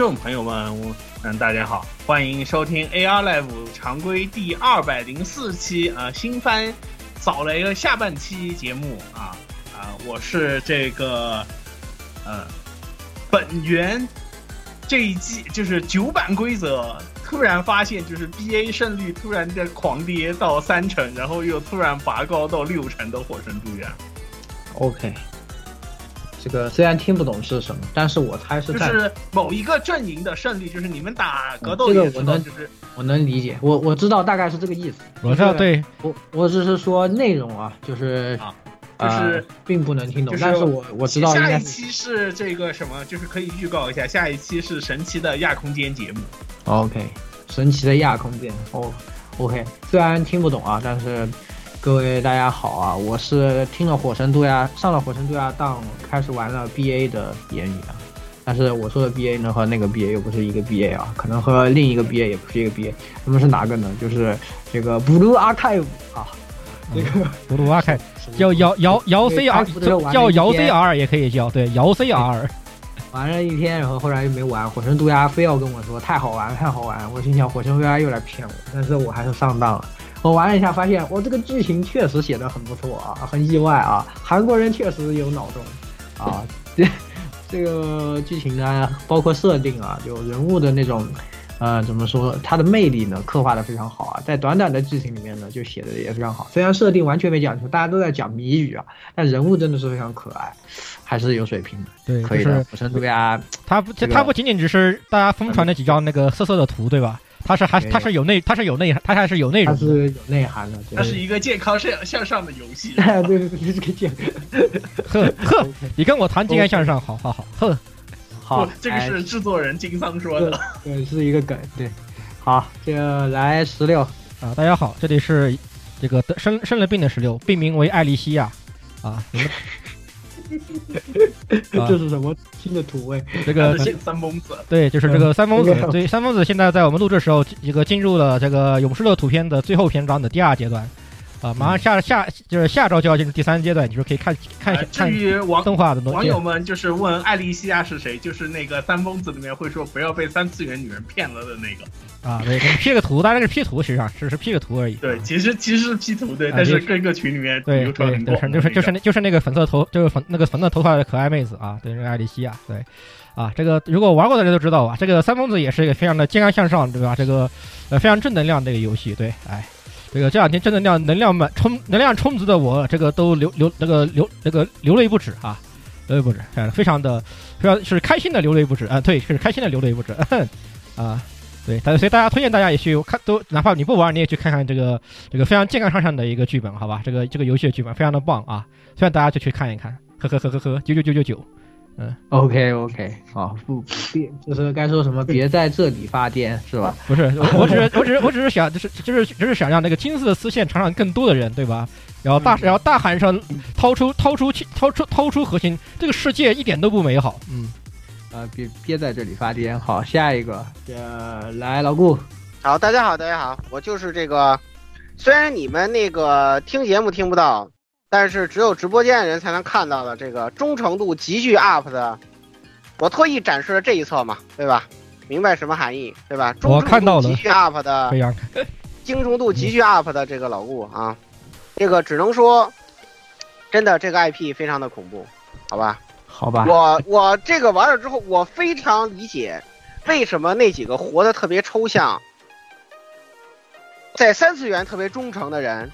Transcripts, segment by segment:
观众朋友们，嗯大家好，欢迎收听 AR Live 常规第二百零四期啊新番扫雷的下半期节目啊啊，我是这个呃本源这一季就是九版规则。突然发现，就是 B A 胜率突然的狂跌到三成，然后又突然拔高到六成的火神助缘。OK，这个虽然听不懂是什么，但是我猜是在就是某一个阵营的胜利，就是你们打格斗我能就是我能理解，我我知道大概是这个意思。我知道，对，我我只是说内容啊，就是啊呃就是并不能听懂，就是但是我我知道下一期是这个什么，就是可以预告一下，下一期是神奇的亚空间节目。OK，神奇的亚空间哦，OK，虽然听不懂啊，但是各位大家好啊，我是听了火神杜鸦，上了火神杜鸦当，开始玩了 BA 的言语啊，但是我说的 BA 呢和那个 BA 又不是一个 BA 啊，可能和另一个 BA 也不是一个 BA，那么是哪个呢？就是这个 Blue Archive 啊，这个 Blue Archive 叫摇摇摇 CR，叫摇 CR 也可以叫，对，摇 CR。玩了一天，然后后来又没玩。火神渡鸦非要跟我说太好玩，太好玩。我心想火神渡鸦又来骗我，但是我还是上当了。我玩了一下，发现我这个剧情确实写的很不错啊，很意外啊。韩国人确实有脑洞啊。这这个剧情呢，包括设定啊，就人物的那种。呃，怎么说？它的魅力呢，刻画的非常好啊，在短短的剧情里面呢，就写的也非常好。虽然设定完全没讲出，大家都在讲谜语啊，但人物真的是非常可爱，还是有水平的。对，可以的。火神渡鸦，它不，他不仅仅只是大家疯传的几张那个色色的图，对吧？它是还它是有内，它是有内，它还是有内容，它是有内涵的。它是一个健康向向上的游戏。对对对，这个健呵呵，你跟我谈健康向上，好好好，呵。好，这个是制作人金桑说的，对，是一个梗，对。好，这个来十六啊，大家好，这里是这个得生生了病的石榴，病名为艾丽西亚，啊，你们 这是什么新的土味？这个三疯子，对，就是这个三疯子。嗯 对，三疯子现在在我们录制时候，这个进入了这个勇士的图片的最后篇章的第二阶段。啊，马上下下就是下周就要进入第三阶段，你就可以看看看。至于网动画的东西，网友们就是问艾丽西亚是谁，就是那个三疯子里面会说不要被三次元女人骗了的那个。啊，对，P 个图，当然是 P 图，实际上只是 P 个图而已。对，其实其实是 P 图，对，但是各个群里面对流传很对，就是就是那就是那个粉色头，就是粉那个粉色头发的可爱妹子啊，对，那个艾丽西亚，对。啊，这个如果玩过的人都知道啊，这个三疯子也是一个非常的健康向上，对吧？这个呃非常正能量的一个游戏，对，哎。这个这两天正能量能量满充能量充足的我，这个都流流那个流那个流泪不止啊，流泪不止，非常的非常是开心的流泪不止啊，对，是开心的流泪不止 啊，对，但所以大家推荐大家也去看，都哪怕你不玩，你也去看看这个这个非常健康向上的一个剧本，好吧？这个这个游戏的剧本非常的棒啊，推荐大家就去看一看，呵呵呵呵呵，九九九九九。嗯，OK OK，好，不别就是该说什么，别在这里发癫是吧？不是，我我只是我只是我只是想就是就是就是想让那个金色的丝线传上更多的人，对吧？然后大然后大喊声掏出掏出掏出掏出核心，这个世界一点都不美好，嗯，呃，憋憋在这里发癫。好，下一个，呃，来老顾，好，大家好，大家好，我就是这个，虽然你们那个听节目听不到，但是只有直播间的人才能看到的这个忠诚度急剧 up 的，我特意展示了这一侧嘛，对吧？明白什么含义，对吧？我看到了忠诚度急剧 up 的精忠度急剧 up 的这个老顾啊，这个只能说，真的这个 IP 非常的恐怖，好吧？好吧，我我这个玩了之后，我非常理解为什么那几个活得特别抽象，在三次元特别忠诚的人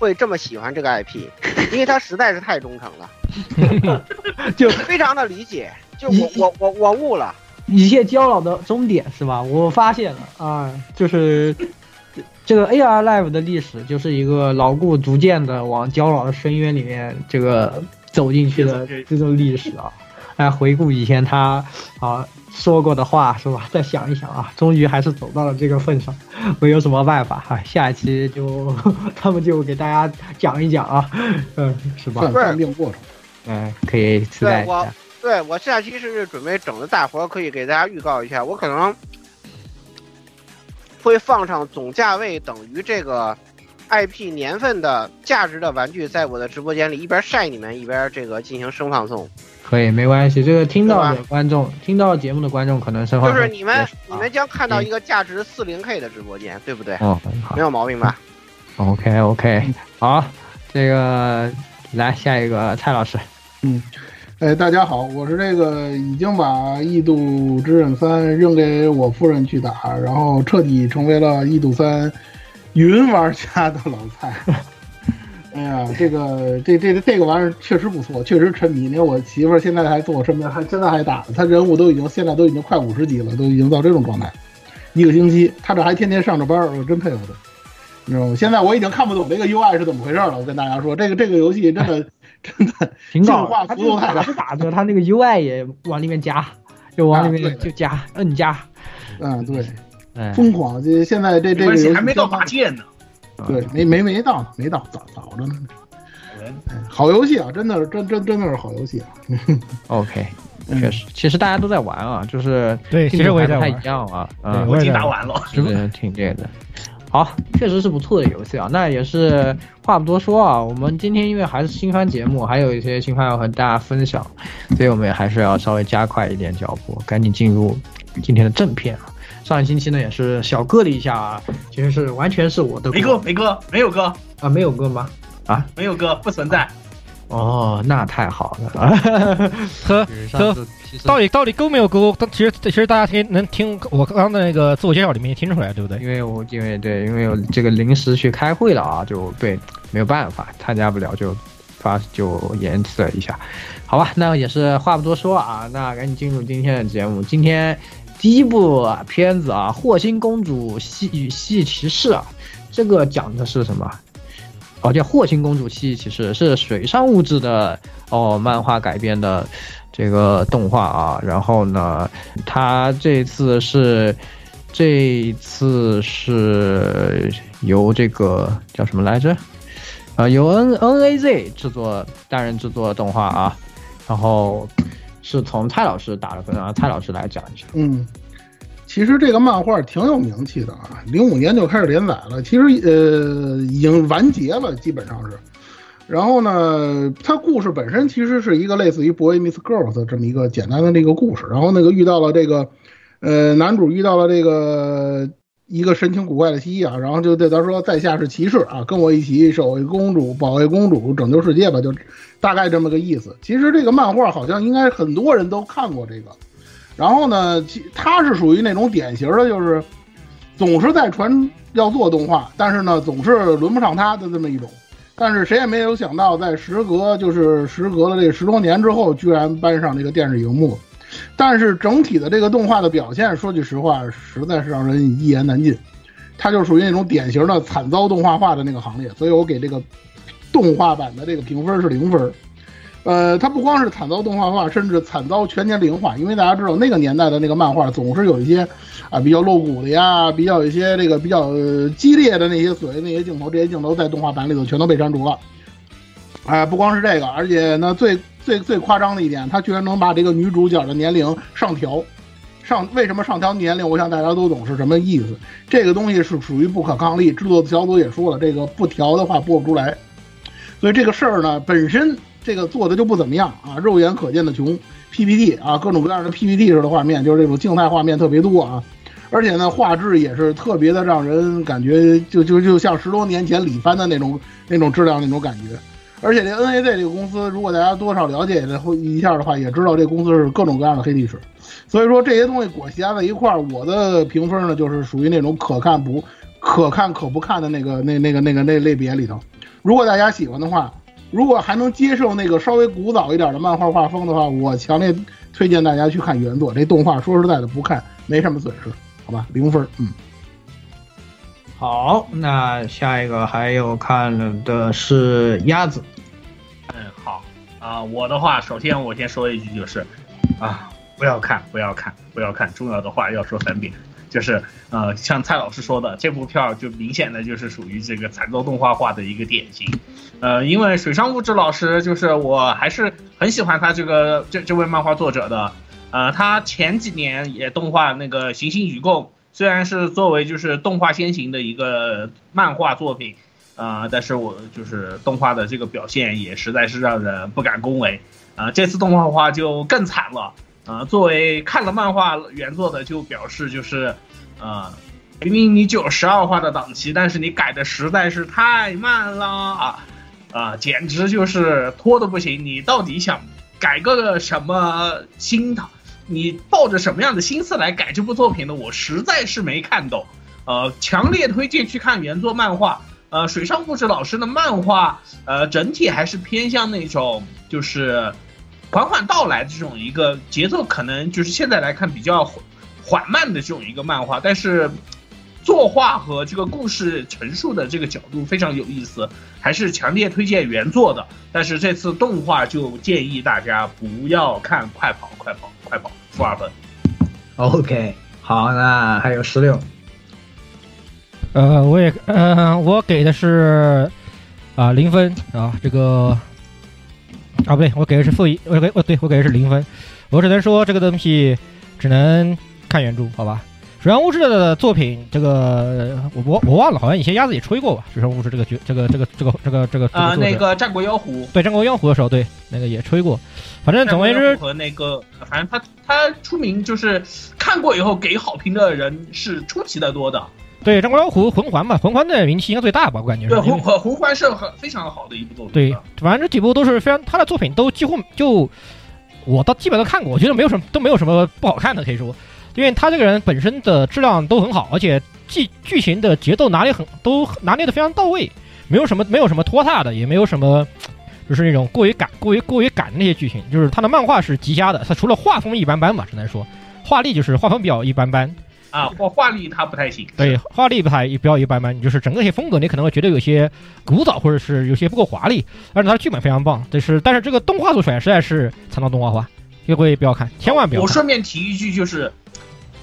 会这么喜欢这个 IP，因为它实在是太忠诚了，就非常的理解。就我我我我悟了，一切交老的终点是吧？我发现了啊，就是这个 AR Live 的历史，就是一个牢固逐渐的往交老的深渊里面这个走进去的这种历史啊。来回顾以前他啊说过的话是吧？再想一想啊，终于还是走到了这个份上，没有什么办法哈、下一期就 他们就给大家讲一讲啊，嗯，是吧？算算命过程。嗯，可以期待对我一下。对我下期是准备整的大活，可以给大家预告一下，我可能会放上总价位等于这个 IP 年份的价值的玩具，在我的直播间里一边晒你们，一边这个进行声放送。可以，没关系。这个听到的观众，听到节目的观众可能生化就是你们你们将看到一个价值四零 K 的直播间，对不对？哦，没有毛病吧？，OK OK，好，这个来下一个蔡老师，嗯哎，大家好，我是这个已经把《异度之刃三》扔给我夫人去打，然后彻底成为了《异度三》云玩家的老蔡。哎呀，这个这这这个玩意儿确实不错，确实沉迷。你看我媳妇儿现在还坐我身边，还现在还打。她人物都已经现在都已经快五十级了，都已经到这种状态。一个星期，她这还天天上着班，我真佩服她。你知道吗？现在我已经看不懂这个 UI 是怎么回事了。我跟大家说，这个这个游戏真的真的挺搞进化他幅度太大打着打着，他那个 UI 也往里面加，就往里面就加，摁加，嗯，对，疯狂。这现在这这关系，个游戏还没到相当拔剑呢。对，没没没到，没到，早早着呢。哎好游戏啊，真的是真真真的是好游戏啊。OK，嗯确实，其实大家都在玩啊，就是对，其实我也在不太玩一样啊，嗯，我已经打完了。是不是挺这个的？好，确实是不错的游戏啊。那也是话不多说啊，我们今天因为还是新番节目，还有一些新番要和大家分享，所以我们也还是要稍微加快一点脚步，赶紧进入今天的正片啊。上一星期呢也是小割了一下啊，其实是完全是我的没歌，没歌，没有歌，啊，没有歌吗？啊没有歌，不存在。哦，那太好了 啊！呵上次其实到底到底勾没有勾？但其实其实大家听能听我刚刚的那个自我介绍里面也听出来，对不对？因为我因为对，因为我这个临时去开会了啊，就对，没有办法，参加不了就发就延迟了一下，好吧，那也是话不多说啊，那赶紧进入今天的节目。今天第一部片子啊，《霍星公主戏与戏骑士》啊，这个讲的是什么？哦，叫《霍星公主戏骑士》，是水上物质的哦漫画改编的这个动画啊。然后呢，它这次是这次是由这个叫什么来着？呃，由 N N A Z 制作单人制作的动画啊。然后是从蔡老师打的分啊，蔡老师来讲一下。嗯，其实这个漫画挺有名气的啊，零五年就开始连载了，其实呃已经完结了，基本上是。然后呢，它故事本身其实是一个类似于《Boy Meets Girl》的这么一个简单的这个故事。然后那个遇到了这个，呃，男主遇到了这个一个神情古怪的蜥蜴啊，然后就对他说：“在下是骑士啊，跟我一起守卫公主，保卫公主，拯救世界吧。”就大概这么个意思。其实这个漫画好像应该很多人都看过这个。然后呢，其他是属于那种典型的，就是总是在传要做动画，但是呢，总是轮不上他的这么一种。但是谁也没有想到，在时隔就是时隔了这十多年之后，居然搬上这个电视荧幕。但是整体的这个动画的表现，说句实话，实在是让人一言难尽。它就属于那种典型的惨遭动画化的那个行列，所以我给这个动画版的这个评分是零分。呃，它不光是惨遭动画化，甚至惨遭全年龄化，因为大家知道那个年代的那个漫画总是有一些啊比较露骨的呀，比较一些这个比较、激烈的那些所谓那些镜头，这些镜头在动画版里头全都被删除了。啊、不光是这个，而且呢，最最最夸张的一点，他居然能把这个女主角的年龄上调。上为什么上调年龄？我想大家都懂是什么意思。这个东西是属于不可抗力，制作小组也说了，这个不调的话播不出来。所以这个事儿呢，本身这个做的就不怎么样啊，肉眼可见的穷。PPT 啊，各种各样的 PPT 式的画面，就是这种静态画面特别多啊，而且呢，画质也是特别的让人感觉就就就像十多年前李帆的那种那种质量那种感觉。而且这 NAZ 这个公司，如果大家多少了解一下的话，也知道这公司是各种各样的黑历史。所以说这些东西裹挟在一块儿，我的评分呢就是属于那种可看不可看可不看的那个那那个那个那类别里头。如果大家喜欢的话，如果还能接受那个稍微古早一点的漫画画风的话，我强烈推荐大家去看原作。这动画说实在的不看没什么损失，好吧，零分。嗯，好，那下一个还有看了的是鸭子。嗯，好啊，我的话，首先我先说一句，就是啊，不要看，不要看，不要看，重要的话要说三遍，就是呃，像蔡老师说的，这部片就明显的就是属于这个惨遭动画化的一个典型。呃，因为水上物质老师就是我还是很喜欢他这个这这位漫画作者的。呃，他前几年也动画那个《行星与共》。虽然是作为就是动画先行的一个漫画作品，啊，但是我就是动画的这个表现也实在是让人不敢恭维，啊，这次动画化就更惨了，啊，作为看了漫画原作的就表示就是，啊，明明你就有十二话的档期，但是你改的实在是太慢了啊，啊，简直就是拖的不行，你到底想改个什么心态？你抱着什么样的心思来改这部作品的？我实在是没看懂，呃，强烈推荐去看原作漫画。呃，水上故事老师的漫画，呃，整体还是偏向那种就是缓缓到来的这种一个节奏，可能就是现在来看比较缓慢的这种一个漫画，但是作画和这个故事陈述的这个角度非常有意思，还是强烈推荐原作的。但是这次动画就建议大家不要看，快跑，快跑，快跑。负二分，OK，好，那还有十六，呃，我也，呃，我给的是啊零分啊，这个啊不对，我给的是负一，我给，我对我给的是零分，我只能说这个东西只能看原著，好吧。水上物质的作品，这个我我我忘了，好像以前鸭子也吹过吧。水上物质这个角，这个这个这个这个这个啊，那个战国妖狐，对战国妖狐的时候，对那个也吹过。反正总而言之，和那个反正他他出名就是看过以后给好评的人是出奇的多的。对战国妖狐魂环嘛，魂环的名气应该最大吧，我感觉。对魂魂魂环是很非常好的一部作品。对，反正这几部都是非常他的作品都几乎就我到基本都看过，我觉得没有什么都没有什么不好看的，可以说。因为他这个人本身的质量都很好，而且剧剧情的节奏拿捏很都拿捏的非常到位，没有什么没有什么拖沓的，也没有什么就是那种过于赶过于过于赶的那些剧情。就是他的漫画是极佳的，他除了画风一般般吧，只能说画力就是画风比较一般般啊，画画力它不太行。对，画力不太比较一般般，就是整个一些风格你可能会觉得有些古早或者是有些不够华丽，但是它的剧本非常棒。但是但是这个动画做出来实在是惨遭动画化，各位不要看，千万不要。我顺便提一句就是。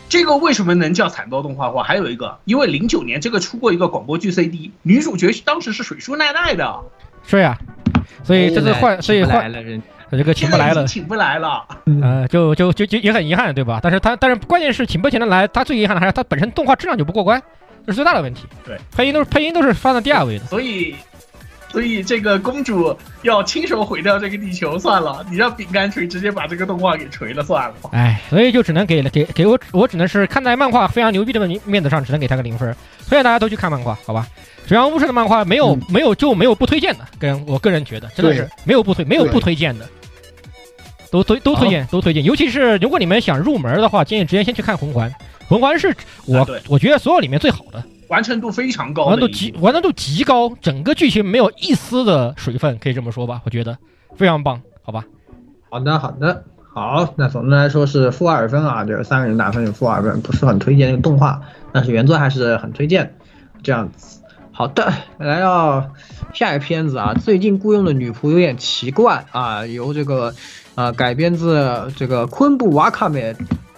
这个为什么能叫惨遭动画化？还有一个，因为零九年这个出过一个广播剧 CD，女主角当时是水树奈奈的，是呀，所以这次换，所以换这个请不来了，请不来了，呃，就就就就也很遗憾，对吧？但是他但是关键是请不请得来，他最遗憾的还是他本身动画质量就不过关，这是最大的问题。对，配音都是配音都是放在第二位的，所以。所以这个公主要亲手毁掉这个地球算了，你让饼干锤直接把这个动画给锤了算了。哎，所以就只能给了给给我我只能是看在漫画非常牛逼的面面子上，只能给他个零分。推荐大家都去看漫画，好吧？水上巫师的漫画没有没有就没有不推荐的，跟我个人觉得真的是没有不推没有不推荐的，都推都推荐都推荐。尤其是如果你们想入门的话，建议直接先去看魂环，魂环是我我觉得所有里面最好的。完成度非常高，完成度极完成度极高，整个剧情没有一丝的水分，可以这么说吧？我觉得非常棒，好吧？好的，好的，好。那总的来说是负二分啊，就是三个人打分有负二分，不是很推荐那个动画，但是原作还是很推荐。这样子，好的，来到下一个片子啊，最近雇佣的女仆有点奇怪啊，由这个啊改编自这个昆布瓦卡美。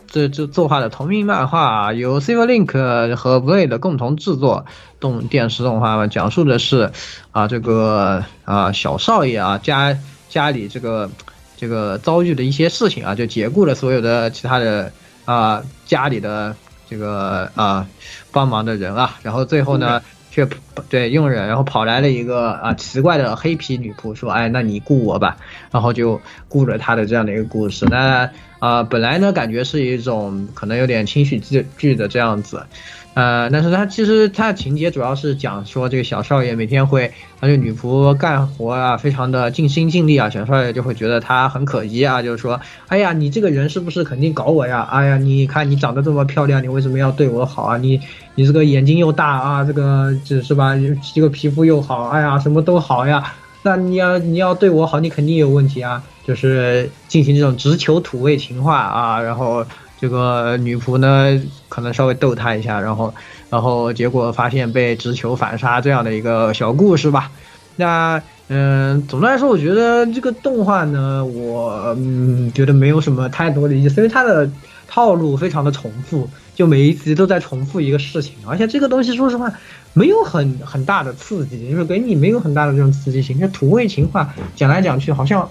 这这作画的同名漫画由 Silverlink 和 Blade 共同制作动电视动画嘛，讲述的是啊这个啊小少爷啊家家里这个这个遭遇的一些事情啊，就解雇了所有的其他的啊、家里的这个啊、帮忙的人啊，然后最后呢。却对佣人，然后跑来了一个啊奇怪的黑皮女仆，说：“哎，那你雇我吧。”然后就雇了他的这样的一个故事。那啊、本来呢感觉是一种可能有点轻喜剧剧的这样子，呃，但是他其实他的情节主要是讲说这个小少爷每天会，他这女仆干活啊，非常的尽心尽力啊，小少爷就会觉得他很可疑啊，就是说，哎呀，你这个人是不是肯定搞我呀？哎呀，你看你长得这么漂亮，你为什么要对我好啊？你你这个眼睛又大啊，这个只是吧？这个皮肤又好，哎呀，什么都好呀。那你要你要对我好，你肯定有问题啊，就是进行这种直球土味情话啊，然后这个女仆呢可能稍微逗他一下，然后然后结果发现被直球反杀这样的一个小故事吧。那嗯，总的来说，我觉得这个动画呢，我嗯觉得没有什么太多的意思，因为它的套路非常的重复，就每一集都在重复一个事情，而且这个东西说实话没有很很大的刺激，就是给你没有很大的这种刺激性。这土味情话讲来讲去好像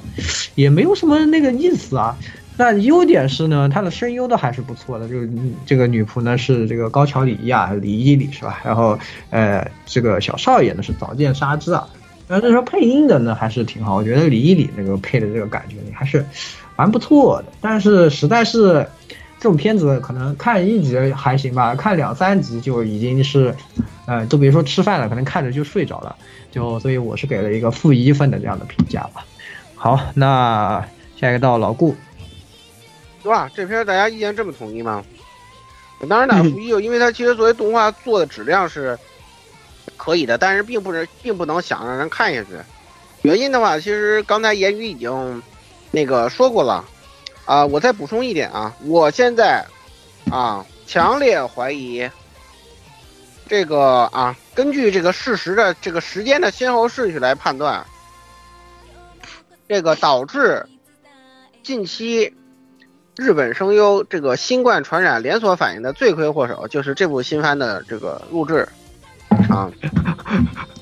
也没有什么那个意思啊。那优点是呢，它的声优都还是不错的，就是这个女仆呢是这个高桥李依啊，李依里是吧？然后呃，这个小少爷呢是早见沙织啊。然后那时候配音的呢还是挺好，我觉得李依里那个配的这个感觉还是蛮不错的。但是实在是这种片子可能看一集还行吧，看两三集就已经是，呃，都别说吃饭了，可能看着就睡着了。就所以我是给了一个负一分的这样的评价吧。好，那下一个到老顾，哇，这片大家意见这么统一吗？当然打负一，因为它其实作为动画做的质量是可以的，但是并不是并不能想让人看下去。原因的话，其实刚才言语已经那个说过了，啊，我再补充一点啊，我现在啊强烈怀疑这个啊，根据这个事实的这个时间的先后顺序来判断，这个导致近期日本声优这个新冠传染连锁反应的罪魁祸首，就是这部新番的这个录制啊。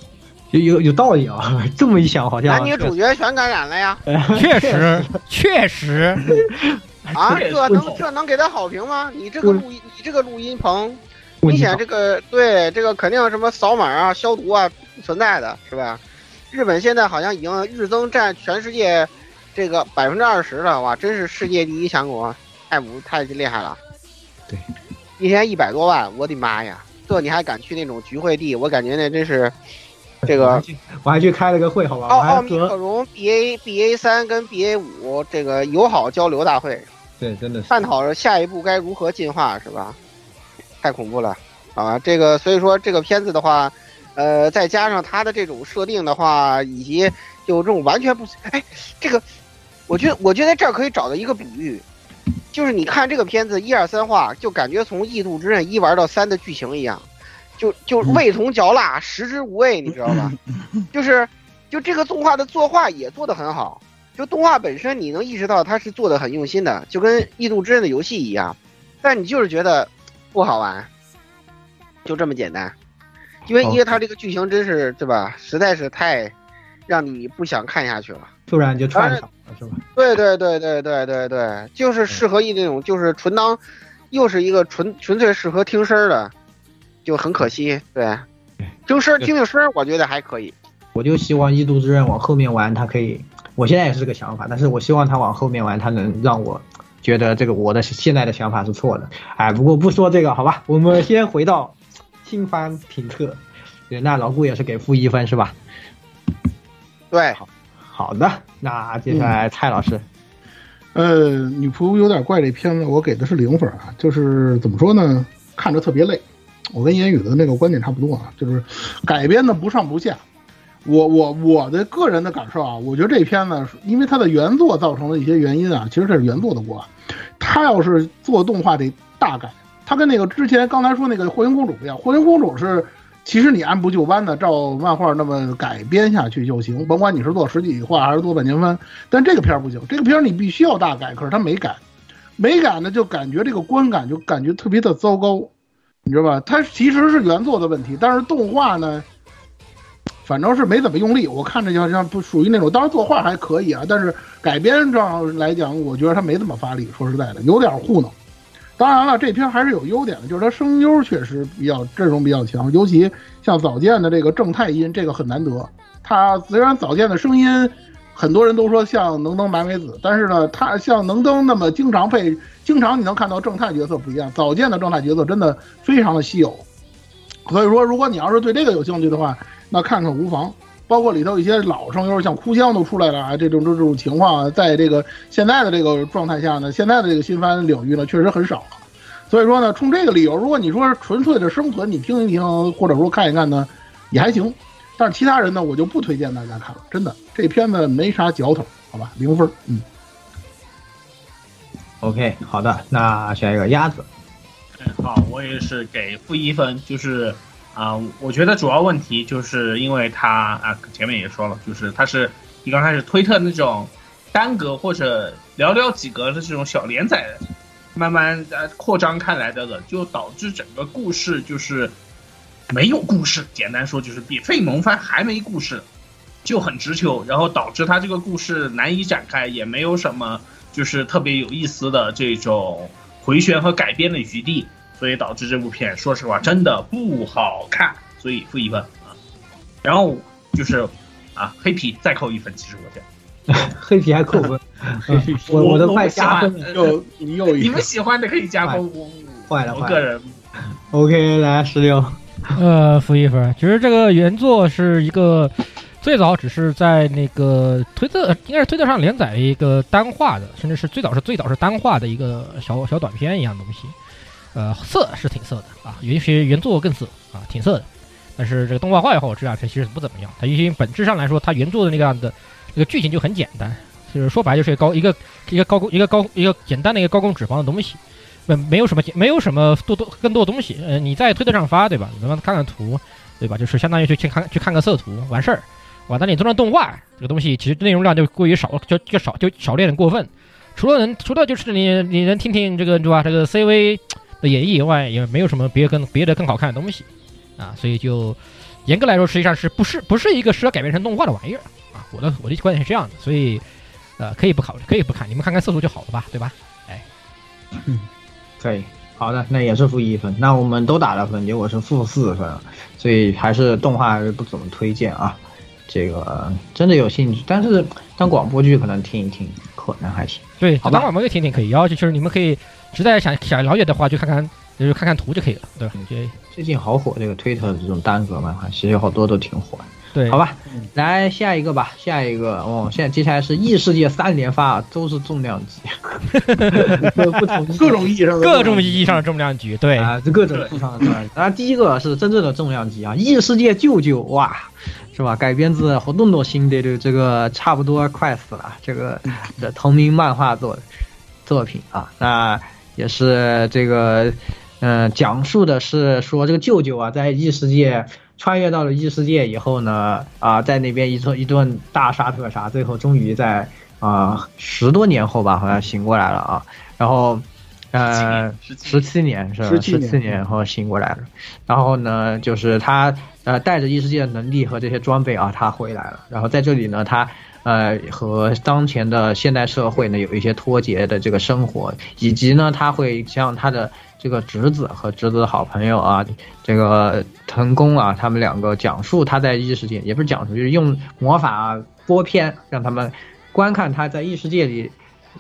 有有有道理啊，这么一想好像男女主角全感染了呀！确实确实，啊，这这能这能给他好评吗？你这个录音，你这个录音棚，明显这个对这个肯定什么扫码啊、消毒啊不存在的是吧？日本现在好像已经日增占全世界这个百分之二十了，哇，真是世界第一强国，太不太厉害了。对，一天一百多万，我的妈呀！这你还敢去那种聚会地？我感觉那真是 这个我还去开了个会，好吧？奥奥密克和戎 BA BA 三跟 BA 五这个友好交流大会。对，真的是探讨着下一步该如何进化，是吧？太恐怖了啊！这个所以说这个片子的话，呃，再加上它的这种设定的话，以及就这种完全不，哎，这个，我觉得我觉得这儿可以找到一个比喻，就是你看这个片子一二三话，就感觉从《异度之刃》一玩到三的剧情一样，就就味同嚼蜡，食之无味，你知道吧？就是就这个动画的作画也做得很好。就动画本身，你能意识到它是做的很用心的，就跟《异度之刃》的游戏一样，但你就是觉得不好玩，就这么简单。因为因为它这个剧情真是对吧，实在是太让你不想看下去了。突然就串场了，是吧？对对对对对对对，就是适合一那种就是纯当，又是一个纯纯粹适合听声儿的，就很可惜。对，听声听听声，我觉得还可以。我就希望《异度之刃》往后面玩，它可以，我现在也是这个想法，但是我希望它往后面玩，它能让我觉得这个我的现在的想法是错的。哎，不过不说这个，好吧，我们先回到新番评测。对，那老顾也是给负一分是吧？对，好的，那接下来蔡老师，呃，女仆有点怪这片子，我给的是零分啊，就是怎么说呢，看着特别累。我跟言语的那个观点差不多啊，就是改编的不上不下。我我我的个人的感受啊，我觉得这片子因为它的原作造成的一些原因啊，其实这是原作的锅。他要是做动画得大改，他跟那个之前刚才说那个火影公主不一样，火影公主是其实你按部就班的照漫画那么改编下去就行，甭管你是做实体化还是做半年番。但这个片儿不行，这个片儿你必须要大改，可是他没改，没改呢就感觉这个观感就感觉特别的糟糕，你知道吧？它其实是原作的问题，但是动画呢，反正是没怎么用力。我看着就好像不属于那种，当然作画还可以啊，但是改编上来讲，我觉得他没怎么发力。说实在的，有点糊弄。当然了，这片还是有优点的，就是它声优确实比较阵容比较强，尤其像早见的这个正太音，这个很难得。他虽然早见的声音，很多人都说像能登麻美子，但是呢，他像能登那么经常配，经常你能看到正太角色不一样。早见的正太角色真的非常的稀有，所以说，如果你要是对这个有兴趣的话，那看看无妨。包括里头一些老声优，像哭香都出来了啊，这种这种情况，在这个现在的这个状态下呢，现在的这个新番领域呢，确实很少。所以说呢，冲这个理由，如果你说纯粹的生存，你听一听，或者说看一看呢，也还行。但是其他人呢，我就不推荐大家看了，真的，这片子没啥嚼头，好吧，零分。嗯。OK，好的，那下一个鸭子，嗯，好，我也是给负一分，就是啊、我觉得主要问题就是因为它啊，前面也说了，就是它是你刚开始推特那种单格或者寥寥几格的这种小连载，慢慢呃扩张开来的了，就导致整个故事就是没有故事，简单说就是比费蒙番还没故事，就很直球，然后导致他这个故事难以展开，也没有什么就是特别有意思的这种回旋和改编的余地，所以导致这部片说实话真的不好看，所以负一分。啊。然后就是啊，黑皮再扣一分，其实我觉得黑皮还扣分，嗯 我我的快我不喜欢。加分了。又又你们喜欢的可以加分，我坏了坏了。我个人。OK，来十六，呃，负一分。其实这个原作是一个最早只是在那个推特，应该是推特上连载的一个单画的，甚至是最早是最早是单画的一个小小短片一样东西。呃，色是挺色的啊，尤其是原作更色啊，挺色的。但是这个动画化以后，这样它其实不怎么样。它因为本质上来说，它原作的那个样的这个剧情就很简单，就是说白就是高一个一个高一个高一个简单的一个高工脂肪的东西。没没有什么没有什么多多更多的东西，呃，你在推特上发，对吧？你他妈看看图，对吧？就是相当于去去看去看个色图完事儿，完了你做成动画，这个东西其实内容量就过于少，就就少就少练的过分。除了能除了就是你你能听听这个对吧？这个 CV 的演绎以外，也没有什么别跟别的更好看的东西啊，所以就严格来说，实际上是不是不是一个适合改编成动画的玩意儿啊？我的我的观点是这样的，所以呃可以不考虑，可以不看，你们看看色图就好了吧，对吧？哎可以，好的，那也是负一分。那我们都打了分，结果是负四分，所以还是动画还是不怎么推荐啊。这个真的有兴趣，但是当广播剧可能听一听，可能还行。对，好吧当广播剧听听可以，然后就是你们可以实在想想了解的话，就看看就是看看图就可以了，对吧？就最近好火这个推特的这种单格漫画，其实有好多都挺火的。对，好吧，来下一个吧，下一个哦，现在接下来是异世界三连发，都是重量级，不同各种意义上的各种意义上的重量级，对，啊，这各种意义上的重量级。当然，第一个是真正的重量级啊，异世界舅舅哇，是吧？改编自活动多新的这个差不多快死了这个的同名漫画作作品啊，那也是这个嗯、呃讲述的是说这个舅舅啊，在异世界。穿越到了异世界以后呢，啊，在那边一顿一顿大杀特杀，最后终于在啊十多年后吧，好像醒过来了啊。然后，呃，十七年是吧？十年七年后醒过来了。然后呢，就是他呃带着异世界的能力和这些装备啊，他回来了。然后在这里呢，他呃和当前的现代社会呢有一些脱节的这个生活，以及呢他会向他的这个侄子和侄子的好朋友啊，这个藤宫啊，他们两个讲述他在异世界，也不是讲述，就是用魔法啊播片让他们观看他在异世界里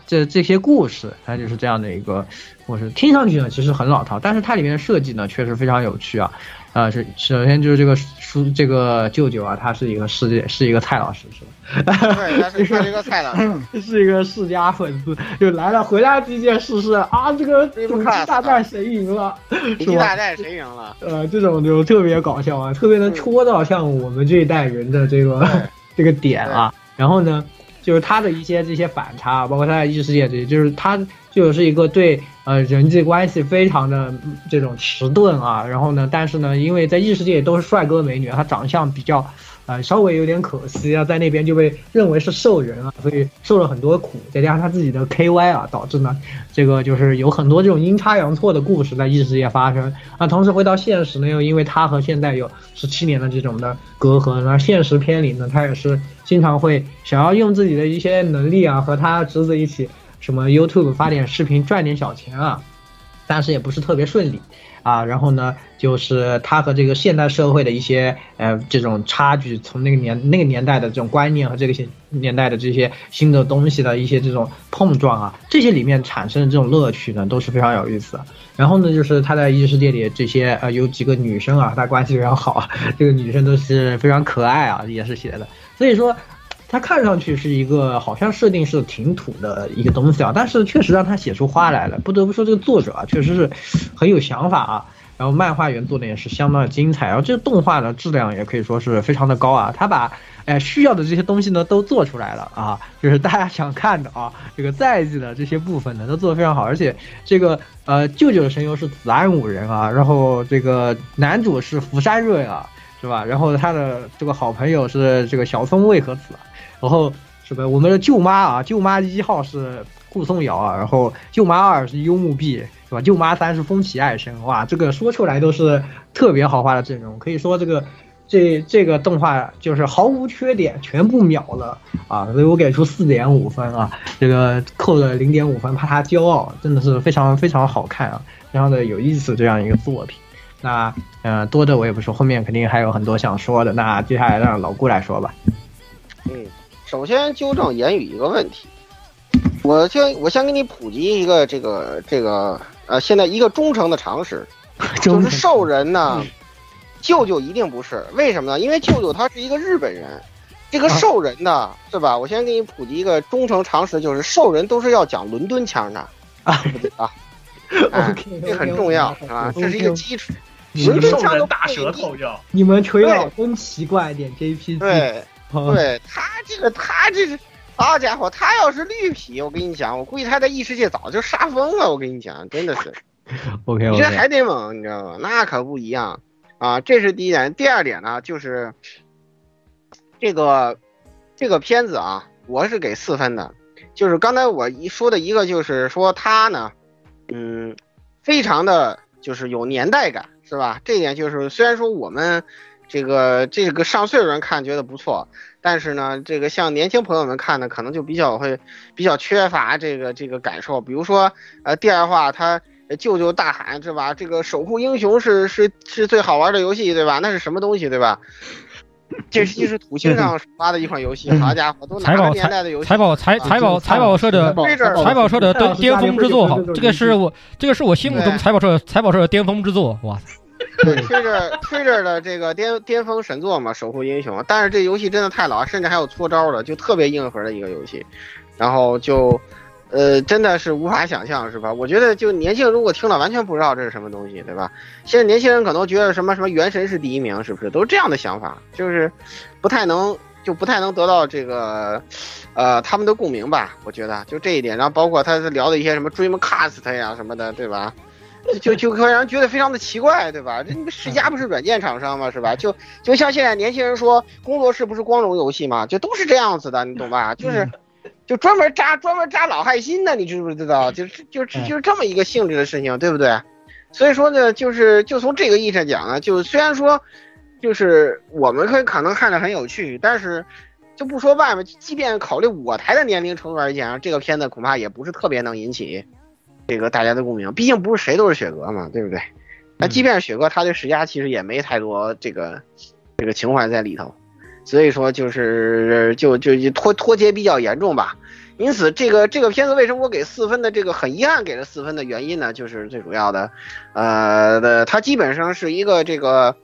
这这些故事，它就是这样的一个故事。听上去呢其实很老套，但是它里面的设计呢确实非常有趣啊。啊，是首先就是这个叔这个舅舅啊，他是一个世界是一个蔡老师是吧？对，他是他是一个蔡老师，是一个世家粉丝，就来了，回来第一件事是啊，这个主机大战谁赢了？顶级大战谁赢了？呃，这种就特别搞笑啊，特别能戳到像我们这一代人的这个 这个点啊。然后呢，就是他的一些这些反差，包括他在异世界这些，就是他就是一个对呃人际关系非常的这种迟钝啊，然后呢，但是呢，因为在异世界都是帅哥美女，他长相比较。呃，稍微有点可惜啊，在那边就被认为是兽人啊，所以受了很多苦，再加上他自己的 KY 啊，导致呢，这个就是有很多这种阴差阳错的故事在异世界发生啊。同时回到现实呢，又因为他和现在有十七年的这种的隔阂，那现实片里呢，他也是经常会想要用自己的一些能力啊，和他侄子一起什么 YouTube 发点视频赚点小钱啊，但是也不是特别顺利。啊，然后呢，就是他和这个现代社会的一些呃这种差距，从那个年那个年代的这种观念和这个些年代的这些新的东西的一些这种碰撞啊，这些里面产生的这种乐趣呢，都是非常有意思的。然后呢，就是他在异世界里这些呃有几个女生啊，他关系非常好啊，这个女生都是非常可爱啊，也是写的，所以说。它看上去是一个好像设定是挺土的一个东西啊，但是确实让他写出花来了。不得不说，这个作者啊，确实是很有想法啊。然后漫画原作呢也是相当的精彩，然后这个动画的质量也可以说是非常的高啊。他把哎需要的这些东西呢都做出来了啊，就是大家想看的啊，这个在意的这些部分呢都做得非常好。而且这个呃舅舅的声优是子安五人啊，然后这个男主是福山润啊，是吧？然后他的这个好朋友是这个小松未和子。然后是吧？我们的舅妈啊，舅妈一号是顾松瑶啊，然后舅妈二是幽木碧，是吧？舅妈三是风起爱生，哇，这个说出来都是特别豪华的阵容，可以说这个这这个动画就是毫无缺点，全部秒了啊！所以我给出四点五分啊，这个扣了零点五分，怕他骄傲，真的是非常非常好看啊，非常的有意思这样一个作品。那呃多的我也不说，后面肯定还有很多想说的，那接下来让老顾来说吧。嗯。首先纠正言语一个问题，我先我先给你普及一个这个这个呃，现在一个忠诚的常识，就是兽人呢，舅舅一定不是，为什么呢？因为舅舅他是一个日本人，这个兽人呢，是吧？我先给你普及一个忠诚常识，就是兽人都是要讲伦敦腔的啊，啊，这很重要啊，这是一个基础。伦敦腔大舌头要，你们锤老真奇怪点 JP 对。对他这个，他这是，好家伙，他要是绿皮，我跟你讲，我估计他在异世界早就杀疯了。我跟你讲，真的是。OK，你这还得猛，你知道吗？那可不一样啊！这是第一点。第二点呢，就是这个这个片子啊，我是给四分的。就是刚才我一说的一个，就是说他呢，嗯，非常的就是有年代感，是吧？这一点就是虽然说我们。这个这个上岁数人看觉得不错，但是呢，这个像年轻朋友们看呢，可能就比较会比较缺乏这个这个感受。比如说，呃，第二话他舅舅大喊是吧？这个守护英雄是是是最好玩的游戏对吧？那是什么东西对吧？这实际是土星上发的一款游戏，好家伙，都哪个年代的游戏？财宝财财宝财宝社的财宝社的巅峰之作，这个是我这个是我心目中财宝社财宝社的巅峰之作，哇塞！对，吹着吹着的这个巅巅峰神作嘛，守护英雄。但是这游戏真的太老，甚至还有搓招的，就特别硬核的一个游戏。然后就，呃，真的是无法想象，是吧？我觉得就年轻人如果听了，完全不知道这是什么东西，对吧？现在年轻人可能觉得什么什么原神是第一名，是不是？都是这样的想法，就是不太能，就不太能得到这个，呃，他们的共鸣吧？我觉得就这一点。然后包括他聊的一些什么 Dreamcast 呀什么的，对吧？就就会让人觉得非常的奇怪，对吧？这世嘉不是软件厂商嘛？是吧？就就像现在年轻人说工作室不是光荣游戏嘛？就都是这样子的，你懂吧？就是，就专门扎专门扎老害心的，你知不知道？就是就是就是这么一个性质的事情，对不对？所以说呢，就是就从这个意义上讲呢，就虽然说，就是我们可以可能看着很有趣，但是就不说外面，即便考虑我台的年龄程度而言，这个片子恐怕也不是特别能引起。这个大家的共鸣，毕竟不是谁都是雪哥嘛，对不对？那即便是雪哥，他对史家其实也没太多这个这个情怀在里头，所以说就是就就脱脱节比较严重吧。因此，这个这个片子为什么我给四分的这个很遗憾给了四分的原因呢？就是最主要的，呃的，它基本上是一个这个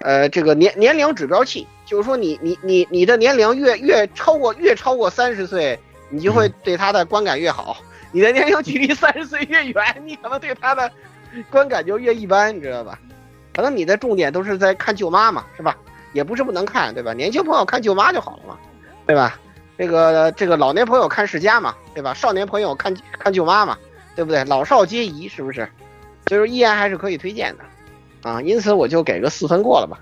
呃这个年年龄指标器，就是说你你你你的年龄越越超过越超过三十岁，你就会对他的观感越好。你的年龄距离三十岁越远，你可能对他的观感就越一般，你知道吧？可能你的重点都是在看舅妈嘛，是吧？也不是不能看，对吧？年轻朋友看舅妈就好了嘛，对吧？这个这个老年朋友看世家嘛，对吧？少年朋友看看舅妈嘛，对不对？老少皆宜，是不是？所以说依然还是可以推荐的，啊，因此我就给个四分过了吧。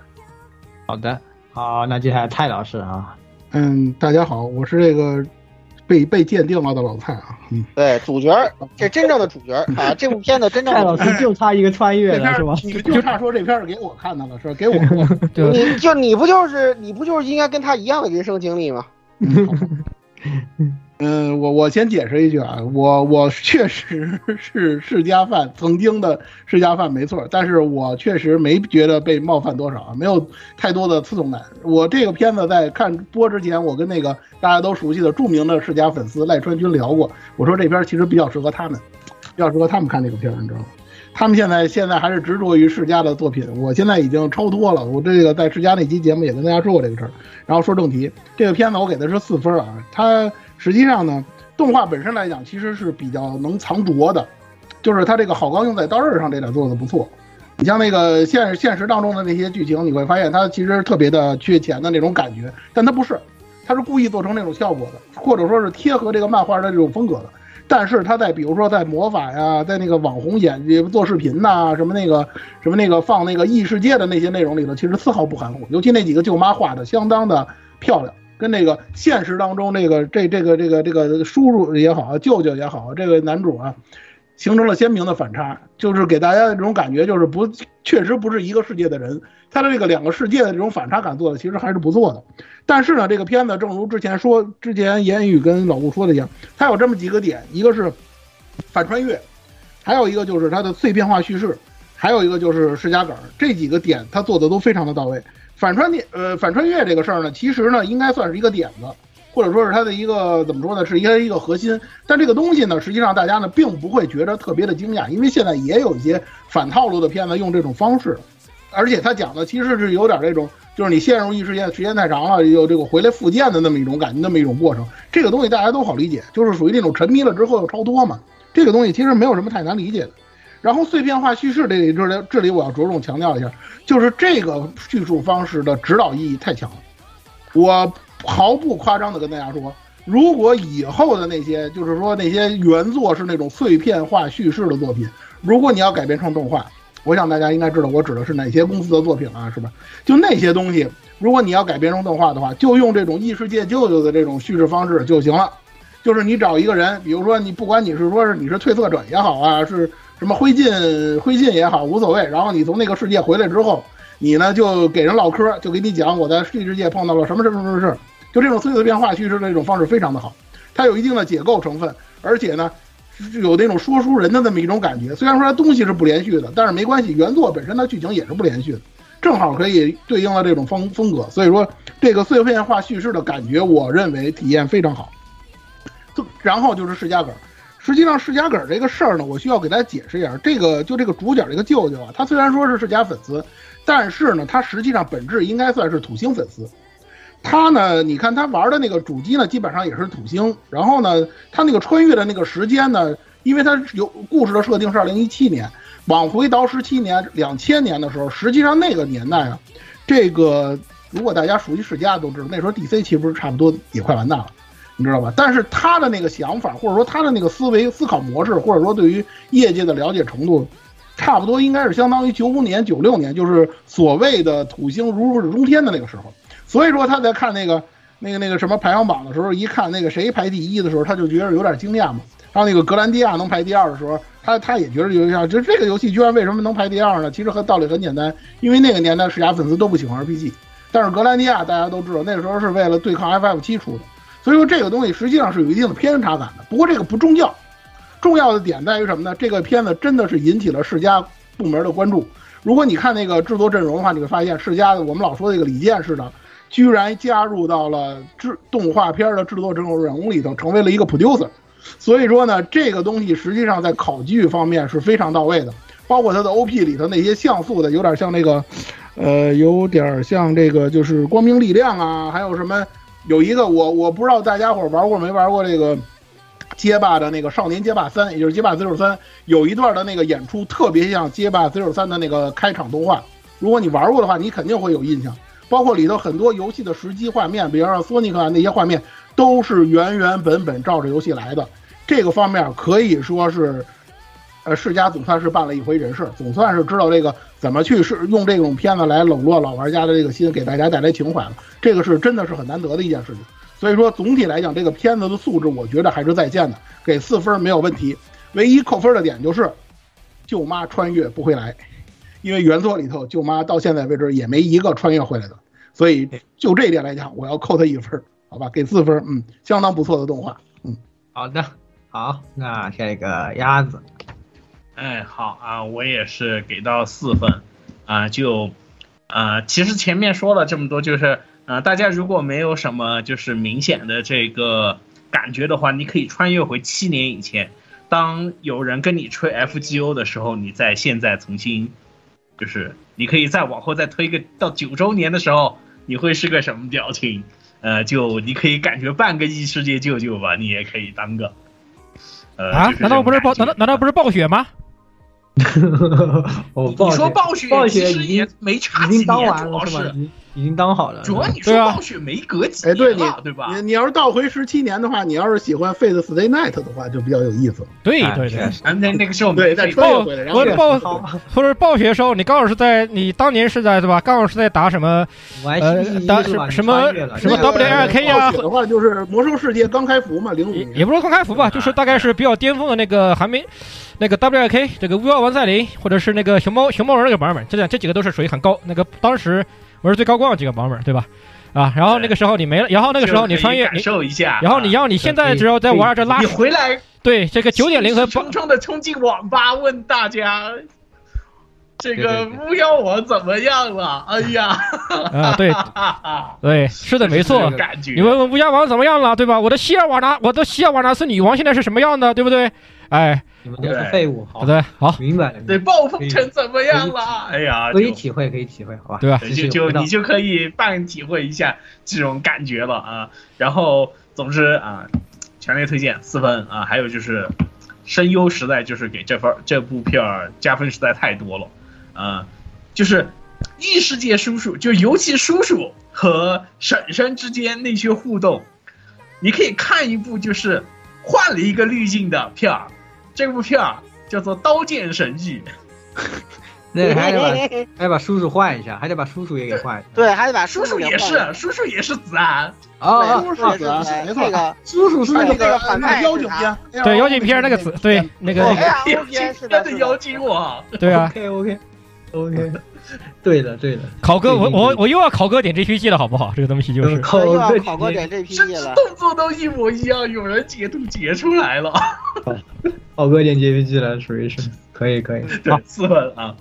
好的，好，那接下来蔡老师啊，嗯，大家好，我是这个被被鉴定了的老蔡啊，嗯，对，主角儿，这真正的主角儿啊，这部片子真正的 主角老师就差一个穿越这片了，是吧？你们就差说这片儿是给我看的了，是吧？给我你就你不就是你不就是应该跟他一样的人生经历吗？嗯，我我先解释一句啊，我我确实是世家饭，曾经的世家饭没错，但是我确实没觉得被冒犯多少啊，没有太多的刺痛感。我这个片子在看播之前，我跟那个大家都熟悉的著名的世家粉丝赖川君聊过，我说这片其实比较适合他们，比较适合他们看这个片儿，你知道吗？他们现在现在还是执着于世家的作品，我现在已经超脱了。我这个在世家那期节目也跟大家说过这个事儿。然后说正题，这个片子我给的是四分啊，它实际上呢，动画本身来讲其实是比较能藏拙的，就是它这个好钢用在刀刃上这点做的不错。你像那个现现实当中的那些剧情，你会发现它其实特别的缺钱的那种感觉，但它不是，它是故意做成那种效果的，或者说是贴合这个漫画的这种风格的。但是他在比如说在魔法呀，在那个网红演做视频呐、什么那个什么那个放那个异世界的那些内容里头，其实丝毫不含糊。尤其那几个舅妈画的相当的漂亮，跟那个现实当中这个这这个这个这个叔叔也好，舅舅也好，这个男主啊，形成了鲜明的反差，就是给大家的这种感觉就是不确实不是一个世界的人。他的这个两个世界的这种反差感做的其实还是不错的。但是呢，这个片子正如之前说，之前言语跟老顾说的一样，它有这么几个点，一个是反穿越，还有一个就是它的碎片化叙事，还有一个就是世家梗，这几个点它做的都非常的到位。反穿点呃反穿越这个事儿呢，其实呢应该算是一个点子，或者说是它的一个怎么说呢，是一个一个核心。但这个东西呢，实际上大家呢并不会觉得特别的惊讶，因为现在也有一些反套路的片子用这种方式，而且他讲的其实是有点这种，就是你陷入异世界时间太长了，有这个回来复健的那么一种感觉，那么一种过程。这个东西大家都好理解，就是属于那种沉迷了之后又超脱嘛。这个东西其实没有什么太难理解的。然后碎片化叙事这里这里这里我要着重强调一下，就是这个叙述方式的指导意义太强了。我毫不夸张的跟大家说，如果以后的那些就是说那些原作是那种碎片化叙事的作品，如果你要改编成动画，我想大家应该知道我指的是哪些公司的作品啊，是吧？就那些东西，如果你要改编成动画的话，就用这种异世界舅舅的这种叙事方式就行了。就是你找一个人，比如说你不管你是说是你是褪色者也好啊，是什么灰烬灰烬也好，无所谓。然后你从那个世界回来之后，你呢就给人唠嗑，就给你讲我在异世界碰到了什么什么什么事，就这种碎碎片化叙事的这种方式非常的好，它有一定的解构成分，而且呢有那种说书人的那么一种感觉。虽然说它东西是不连续的，但是没关系，原作本身的剧情也是不连续的，正好可以对应了这种风风格。所以说这个碎片化叙事的感觉，我认为体验非常好。然后就是世家梗，实际上世家梗儿这个事儿呢，我需要给大家解释一下。这个就这个主角这个舅舅啊，他虽然说是世家粉丝，但是呢，他实际上本质应该算是土星粉丝。他呢，你看他玩的那个主机呢，基本上也是土星。然后呢，他那个穿越的那个时间呢，因为他有故事的设定是二零一七年，往回倒十七年，两千年的时候，实际上那个年代啊，这个如果大家熟悉世家都知道，那时候 DC 其实差不多也快完蛋了。你知道吧？但是他的那个想法，或者说他的那个思维、思考模式，或者说对于业界的了解程度，差不多应该是相当于九五年、九六年，就是所谓的土星如日中天的那个时候。所以说他在看那个、那个、那个什么排行榜的时候，一看那个谁排第一的时候，他就觉得有点惊讶嘛。还有那个格兰迪亚能排第二的时候，他他也觉得有点，就这个游戏居然为什么能排第二呢？其实和道理很简单，因为那个年代世家粉丝都不喜欢 RPG，但是格兰迪亚大家都知道，那时候是为了对抗 FF 七出的。所以说这个东西实际上是有一定的偏差感的，不过这个不重要，重要的点在于什么呢？这个片子真的是引起了世家部门的关注。如果你看那个制作阵容的话，你会发现世家的我们老说这个李健似的，居然加入到了制动画片的制作阵容人物里头，成为了一个 producer。所以说呢，这个东西实际上在考据方面是非常到位的，包括它的 OP 里头那些像素的，有点像那个，呃，有点像这个就是光明力量啊，还有什么。有一个我我不知道大家伙玩过没玩过这个街霸的那个少年街霸三，也就是街霸 Zero 三，有一段的那个演出特别像街霸 Zero 三的那个开场动画。如果你玩过的话，你肯定会有印象。包括里头很多游戏的实际画面，比方说索尼克啊那些画面，都是原原本本照着游戏来的。这个方面可以说是呃，世家总算是办了一回人事，总算是知道这个怎么去是用这种片子来笼络老玩家的这个心，给大家带来情怀了。这个是真的是很难得的一件事情。所以说，总体来讲，这个片子的素质，我觉得还是在线的，给四分没有问题。唯一扣分的点就是，舅妈穿越不回来，因为原作里头舅妈到现在为止也没一个穿越回来的，所以就这一点来讲，我要扣他一分，好吧，给四分，嗯，相当不错的动画，嗯，好的，好，那下一个鸭子，哎，好啊，我也是给到四分，啊，就，啊，其实前面说了这么多，就是，啊，大家如果没有什么就是明显的这个感觉的话，你可以穿越回七年以前，当有人跟你吹 FGO 的时候，你在现在重新，就是你可以再往后再推个到九周年的时候，你会是个什么表情？呃，就你可以感觉半个异世界舅舅吧，你也可以当个，呃，啊？难道不是暴？难道难道不是暴雪吗？哦，你说暴雪暴其实也没差几年，主要？是已经当好了。主要你说对啊暴雪没隔几哎，对你年了，对吧？你你要是倒回十七年的话，你要是喜欢 Fate Stay Night 的话，就比较有意思了。哎对对对那那个时候对，暴再穿越回来，然后我暴好或者暴雪的时候，你刚好是在你当年是在对吧？刚好是在打什么呃打什么什么你穿越了什么那个 WLK 呀暴雪的话就是魔兽世界刚开服嘛，零五年。也也不是刚开服吧，就是大概是比较巅峰的那个还没那个 W I K 这个巫妖王赛琳，或者是那个熊猫熊猫人那个版本，这两这几个都是属于很高那个当时我是最高光的几个版本，对吧？啊，然后那个时候你没了，然后那个时候你穿越感，受一下，然后你要你现在只要在玩这拉你回来对这个九点零和八冲冲的冲进网吧问大家。这个巫妖王怎么样了？哎呀，啊对 对是的没错。你问问巫妖王怎么样了，对吧？我的希尔瓦纳，我的希尔瓦纳斯女王现在是什么样的，对不对？哎，你们都是废物，好好，的，好，明白了。对暴风城怎么样了？哎呀，可以体会，可以体会，好吧？对吧？就就你就可以半体会一下这种感觉了啊。然后总之啊，强烈推荐四分啊。还有就是声优实在就是给这份这部片儿加分实在太多了啊。就是异世界叔叔，就尤其叔叔和婶婶之间那些互动，你可以看一部就是换了一个滤镜的片儿。这部片儿叫做《刀剑神域》。那还得把 还得把叔叔换一下，还得把叔叔也给换一下。对，还得把叔叔也是，叔叔也是子安。哦叔哦，叔是子安，没错那个叔叔是那个那个反派妖精片，对妖精片那个子，对那个妖精片的是的 的妖精我，对啊，，OK OK OK，对的对的，考哥，我我我又要考哥点 JPG 了，好不好？这个东西 就是考又要考哥点甚 JPG 了。动作都一模一样，有人截图截出来了。考哥点 JPG 了，属于是可以可以。对，四分啊，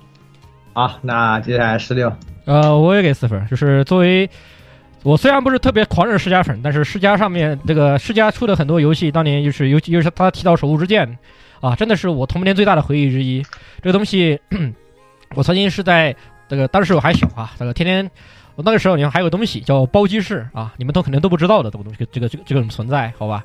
好，那接下来十六，呃，我也给四分，就是作为我虽然不是特别狂热世嘉粉，但是世嘉上面这个世嘉出的很多游戏，当年就是尤其尤其是他提到《守护之剑》啊，真的是我童年最大的回忆之一。这个东西，我曾经是在这个当时我还小啊，这个天天。我那个时候，你看还有个东西叫包机室啊，你们都肯定都不知道的这个东西，这个这个这个存在，好吧？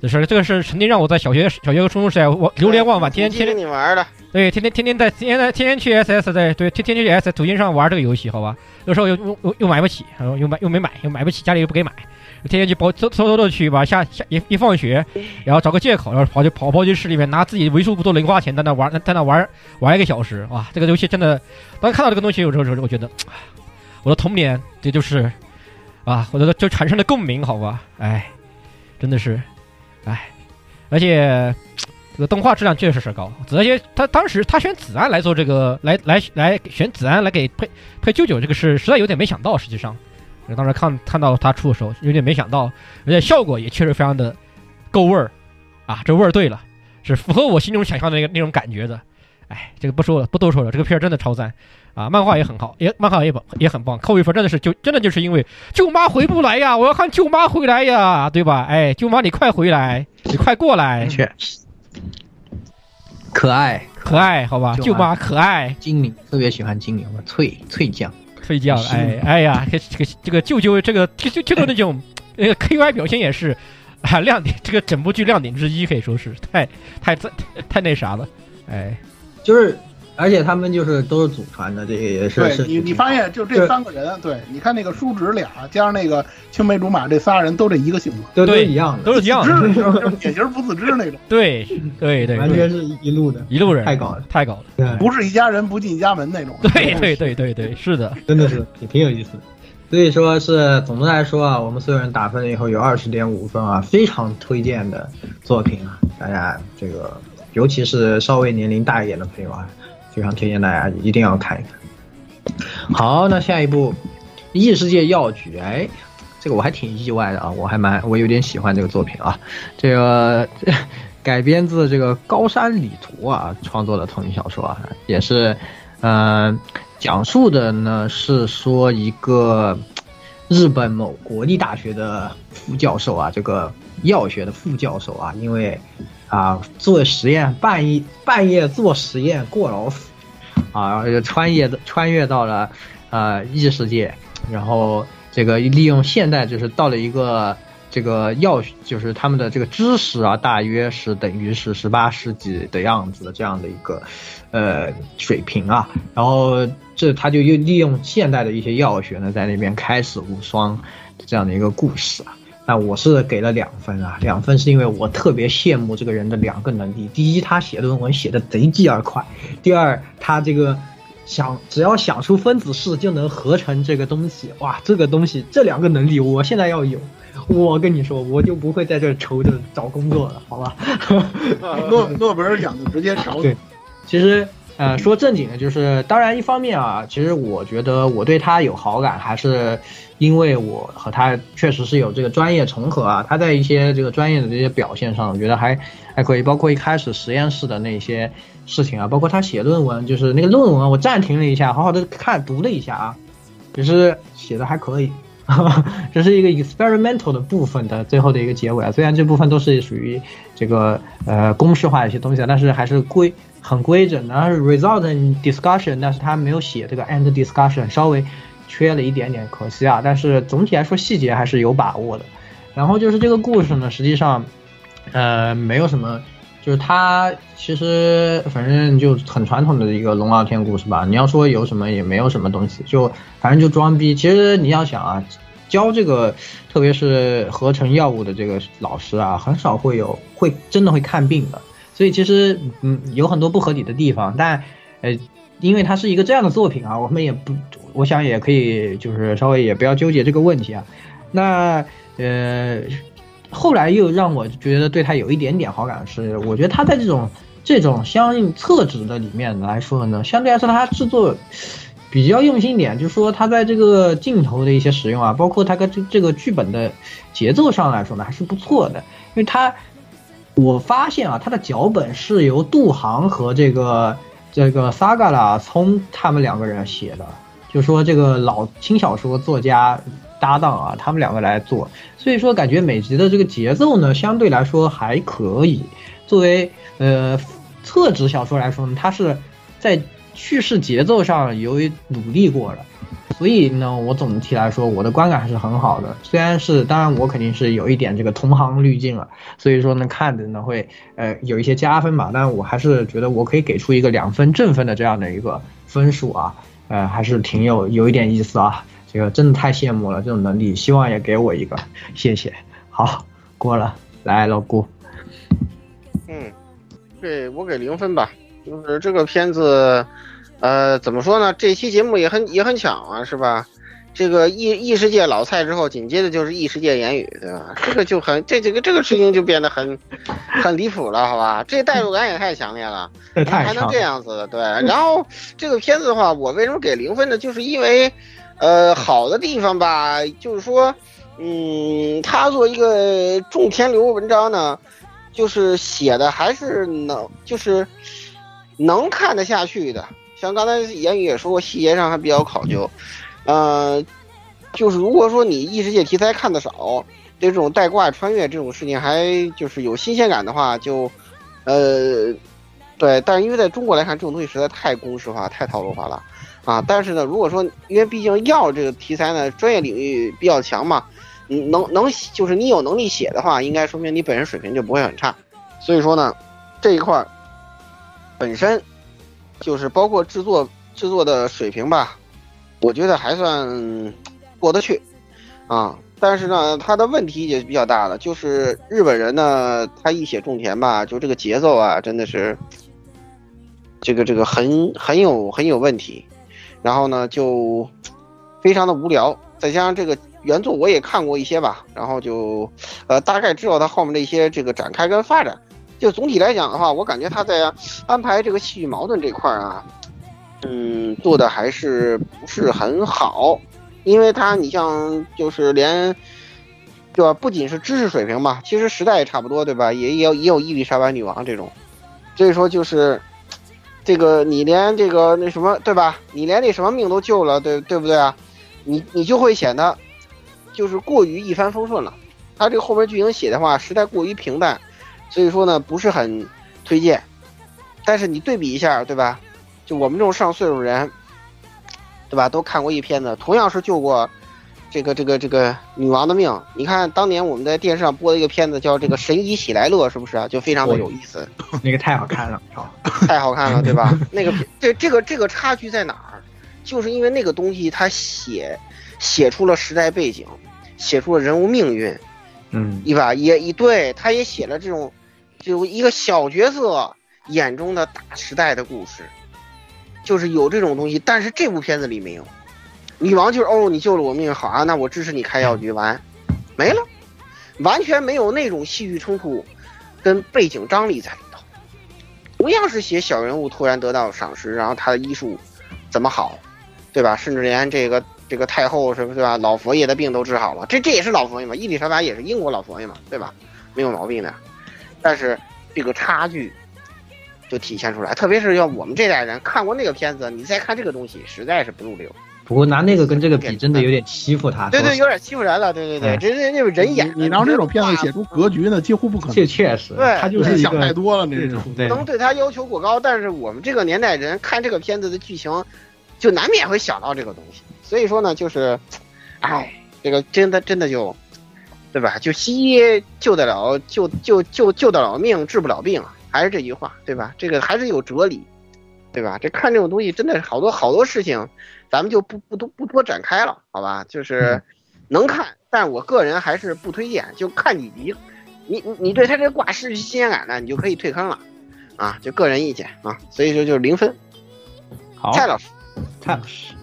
就是这个是曾经让我在小学小学和初中时代我流连忘返，天天天天你玩的，对，天天天天在天天在天天去 SS 在对天天去 SS 途径上玩这个游戏，好吧？有时候又又又又买不起，然后又买又没买，又买不起，家里又不给买，天天去包偷偷偷的去吧，下下一一放学，然后找个借口，然后跑去跑包机室里面拿自己为数不多零花钱在那玩，在那玩玩一个小时，哇！这个游戏真的，当看到这个东西，有时候我觉得，啊我的童年，这就是啊，我的就产生了共鸣，好吧？哎，真的是，哎，而且。这个动画质量确实是高，而且他当时他选子安来做这个，来来来选子安来给配配舅舅，这个是实在有点没想到。实际上，当时看看到他出的时候，有点没想到，而且效果也确实非常的够味儿啊，这味儿对了，是符合我心中想象的那个那种感觉的。哎，这个不说了，不多说了，这个片儿真的超赞啊！漫画也很好，也漫画也也很棒，扣一分真的是就真的就是因为舅妈回不来呀，我要看舅妈回来呀，对吧？哎，舅妈你快回来，你快过来，确可爱可爱，好吧，舅妈可爱，精灵，特别喜欢精灵，我脆脆酱，睡觉，是。哎哎呀，这这个这个舅舅这个就就就的那种那个 KY 表现也是啊亮点，这个整部剧亮点之一，可以说是太太太太那啥了，哎，就是而且他们就是都是祖传的，这些也是你，你发现就这三个人，对，你看那个叔侄俩加上那个青梅竹马这仨人都这一个性格，都都对一样的，都是一样的，知就是典型不自知那种，对对对，完全是一路的，一路人，太搞了，太搞了，对，不是一家人不进一家门那种。对对对对对，是的，真的是也挺有意思的。所以说是总的来说啊，我们所有人打分了以后有二十点五分啊，非常推荐的作品啊，大家这个尤其是稍微年龄大一点的朋友啊，非常推荐大家一定要看一看。好，那下一部《异世界药局》，哎，这个我还挺意外的啊，我还蛮我有点喜欢这个作品啊，这个 改编自这个高山礼图啊创作的同名小说啊，也是，嗯、讲述的呢是说一个日本某国立大学的副教授啊，这个药学的副教授啊，因为啊做实验半夜半夜做实验过劳死啊，然后就穿越穿越到了呃异世界，然后这个利用现代就是到了一个。这个药就是他们的这个知识啊，大约是等于是十八世纪的样子的这样的一个呃水平啊。然后这他就又利用现代的一些药学呢，在那边开始无双这样的一个故事啊。那我是给了两分啊，两分是因为我特别羡慕这个人的两个能力：第一，他写论文写的贼鸡儿快；第二，他这个想只要想出分子式就能合成这个东西，哇，这个东西这两个能力我现在要有。我跟你说，我就不会在这愁着找工作了，好吧？诺诺贝尔奖就直接找对，其实呃说正经的，就是当然一方面啊，其实我觉得我对他有好感，还是因为我和他确实是有这个专业重合啊。他在一些这个专业的这些表现上，我觉得还还可以，包括一开始实验室的那些事情啊，包括他写论文，就是那个论文，我暂停了一下，好好的看读了一下啊，就是写的还可以。这是一个 experimental 的部分的最后的一个结尾啊，虽然这部分都是属于这个呃公式化一些东西啊，但是还是归很规整。然后是 result and discussion，但是他没有写这个 end discussion，稍微缺了一点点，可惜啊。但是总体来说细节还是有把握的。然后就是这个故事呢，实际上呃没有什么，就是他其实反正就很传统的一个龙傲天故事吧。你要说有什么也没有什么东西，就反正就装逼。其实你要想啊。教这个，特别是合成药物的这个老师啊，很少会有会真的会看病的，所以其实嗯有很多不合理的地方，但呃因为它是一个这样的作品啊，我们也不，我想也可以就是稍微也不要纠结这个问题啊。那呃后来又让我觉得对他有一点点好感是，我觉得他在这种这种相应厕纸的里面来说呢，相对来说他制作。比较用心点，就是说他在这个镜头的一些使用啊，包括他跟这这个剧本的节奏上来说呢，还是不错的。因为他，我发现啊，他的脚本是由杜航和这个这个萨嘎拉聪他们两个人写的，就说这个老轻小说作家搭档啊，他们两个来做，所以说感觉每集的这个节奏呢，相对来说还可以。作为呃厕纸小说来说呢，它是在。叙事节奏上由于努力过了，所以呢，我总体来说我的观感还是很好的。虽然是，当然我肯定是有一点这个同行滤镜了，所以说呢，看着呢会呃有一些加分吧。但我还是觉得我可以给出一个两分正分的这样的一个分数啊，呃，还是挺有有一点意思啊。这个真的太羡慕了这种能力，希望也给我一个，谢谢。好，过了，来老姑。嗯，对我给零分吧。就是这个片子，呃，怎么说呢？这期节目也很也很巧啊，是吧？这个异异世界老蔡之后，紧接着就是异世界言语，对吧？这个就很这这个这个事情就变得很很离谱了，好吧？这代入感也太强烈了，还能这样子的？对。然后这个片子的话，我为什么给零分呢？就是因为，呃，好的地方吧，就是说，嗯，他做一个种田流文章呢，就是写的还是能，就是。能看得下去的，像刚才言语也说过，细节上还比较考究。呃，就是如果说你异世界题材看的少，对这种带挂穿越这种事情还就是有新鲜感的话，就，呃，对。但是因为在中国来看，这种东西实在太公式化、太套路化了啊。但是呢，如果说因为毕竟药这个题材呢，专业领域比较强嘛，能能就是你有能力写的话，应该说明你本身水平就不会很差。所以说呢，这一块。本身，就是包括制作制作的水平吧，我觉得还算过得去啊。但是呢，它的问题也比较大了，就是日本人呢，他一写种田吧，就这个节奏啊，真的是这个这个很很有很有问题，然后呢就非常的无聊，再加上这个原作我也看过一些吧，然后就呃大概知道他后面的一些这个展开跟发展。就总体来讲的话，我感觉他在安排这个戏剧矛盾这块啊，嗯，做的还是不是很好。因为他，你像就是连，对吧？不仅是知识水平吧，其实时代也差不多，对吧？也也有也有伊丽莎白女王这种，所以说就是这个你连这个那什么，对吧？你连那什么命都救了，对对不对啊？你你就会显得就是过于一帆风顺了。他这个后面剧情写的话，实在过于平淡，所以说呢不是很推荐。但是你对比一下，对吧？就我们这种上岁数人。对吧？都看过一片子，同样是救过这个这个这个女王的命。你看当年我们在电视上播的一个片子，叫这个《神医喜来乐》，是不是啊？就非常的有意思。那个太好看了，太好看了，对吧？那个这这个这个差距在哪儿？就是因为那个东西它写写出了时代背景，写出了人物命运，嗯，对吧？也也对，他也写了这种就一个小角色眼中的大时代的故事。就是有这种东西，但是这部片子里没有。女王就是哦，你救了我命，好啊，那我支持你开药局，完，没了，完全没有那种戏剧冲突跟背景张力在里头。同样是写小人物突然得到赏识，然后他的医术怎么好，对吧？甚至连这个这个太后是不是吧？老佛爷的病都治好了，这这也是老佛爷嘛？伊丽莎白也是英国老佛爷嘛，对吧？没有毛病的。但是这个差距。就体现出来，特别是要我们这代人看过那个片子，你再看这个东西，实在是不入流。不过拿那个跟这个比，真的有点欺负他。对对，有点欺负人了。对对对，这这那个人演。你让这种片子写出格局呢，几乎不可能。这确实，对，他就是想太多了那种。不能对他要求过高，但是我们这个年代人看这个片子的剧情，就难免会想到这个东西。所以说呢，就是，哎，这个真的真的就，对吧？就西医救得了，救救救救得了命，治不了病。还是这句话，对吧？这个还是有哲理，对吧？这看这种东西真的是好多好多事情，咱们就不不多不多展开了，好吧？就是能看，但我个人还是不推荐。就看几集，你你你对他这挂失去新鲜感呢，你就可以退坑了，啊，就个人意见啊。所以说就是零分。好，蔡老师，蔡老师。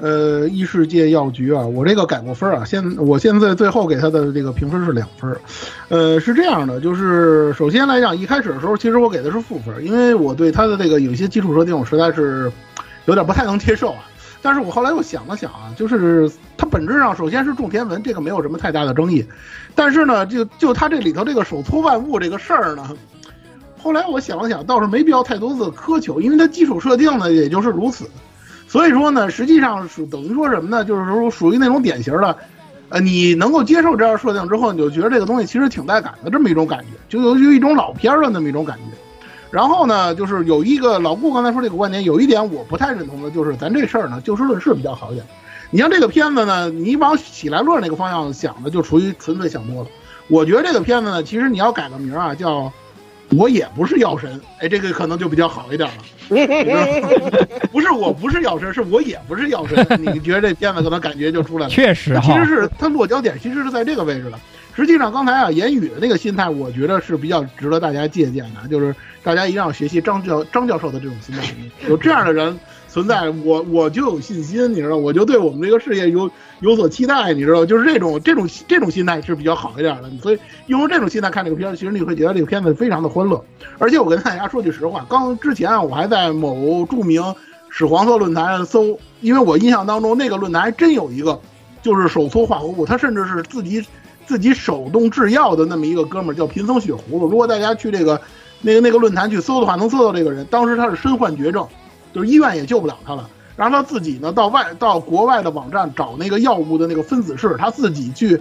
呃，异世界药局啊，我这个改过分啊，现我现在最后给他的这个评分是两分，呃，是这样的，就是首先来讲，一开始的时候，其实我给的是负分，因为我对他的这个有些基础设定，我实在是有点不太能接受啊。但是我后来又想了想啊，就是它本质上首先是种田文，这个没有什么太大的争议，但是呢，就就它这里头这个手搓万物这个事儿呢，后来我想了想，倒是没必要太多的苛求，因为它基础设定呢也就是如此。所以说呢，实际上属等于说什么呢？就是说属于那种典型的，呃，你能够接受这样设定之后，你就觉得这个东西其实挺带感的这么一种感觉，就有有一种老片儿的那么一种感觉。然后呢，就是有一个老顾刚才说这个观点，有一点我不太认同的，就是咱这事儿呢就事论事比较好一点。你像这个片子呢，你往喜来乐那个方向想的，就属于纯粹想多了。我觉得这个片子呢，其实你要改个名儿啊，叫。我也不是药神，哎，这个可能就比较好一点了。不是，我不是药神，是我也不是药神。你觉得这片子可能感觉就出来了？确实，其实是它落脚点其实是在这个位置的。实际上，刚才啊，言语的那个心态，我觉得是比较值得大家借鉴的，就是大家一定要学习张教张教授的这种心态，有这样的人。存在我我就有信心，你知道，我就对我们这个事业有有所期待，你知道，就是这种这种这种心态是比较好一点的。所以用这种心态看这个片子，其实你会觉得这个片子非常的欢乐。而且我跟大家说句实话，刚之前啊，我还在某著名屎黄色论坛搜，因为我印象当中那个论坛还真有一个，就是手搓化合物，他甚至是自己自己手动制药的那么一个哥们儿，叫贫僧血葫芦。如果大家去这个那个那个论坛去搜的话，能搜到这个人。当时他是身患绝症。就是医院也救不了他了，然后他自己呢到外到国外的网站找那个药物的那个分子式，他自己去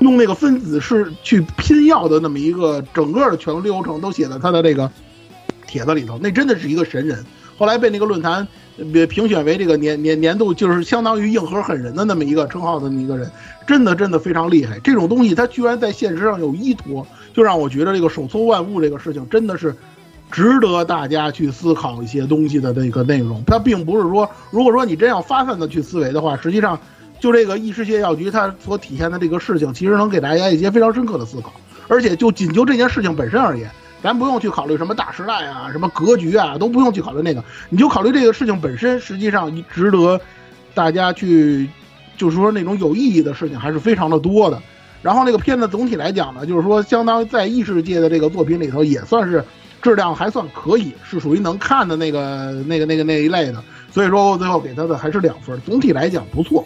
用那个分子式去拼药的那么一个整个的全流程都写在他的这个帖子里头，那真的是一个神人。后来被那个论坛评选为这个年年年度就是相当于硬核狠人的那么一个称号的那么一个人，真的真的非常厉害。这种东西他居然在现实上有依托，就让我觉得这个手搓万物这个事情真的是。值得大家去思考一些东西的这个内容。它并不是说，如果说你真要发散的去思维的话，实际上就这个异世界药局它所体现的这个事情，其实能给大家一些非常深刻的思考。而且就仅就这件事情本身而言，咱不用去考虑什么大时代啊、什么格局啊，都不用去考虑那个，你就考虑这个事情本身，实际上值得大家去，就是说那种有意义的事情还是非常的多的。然后那个片子总体来讲呢，就是说相当于在异世界的这个作品里头，也算是质量还算可以，是属于能看的那个那个那个那一类的。所以说我最后给他的还是两分，总体来讲不错，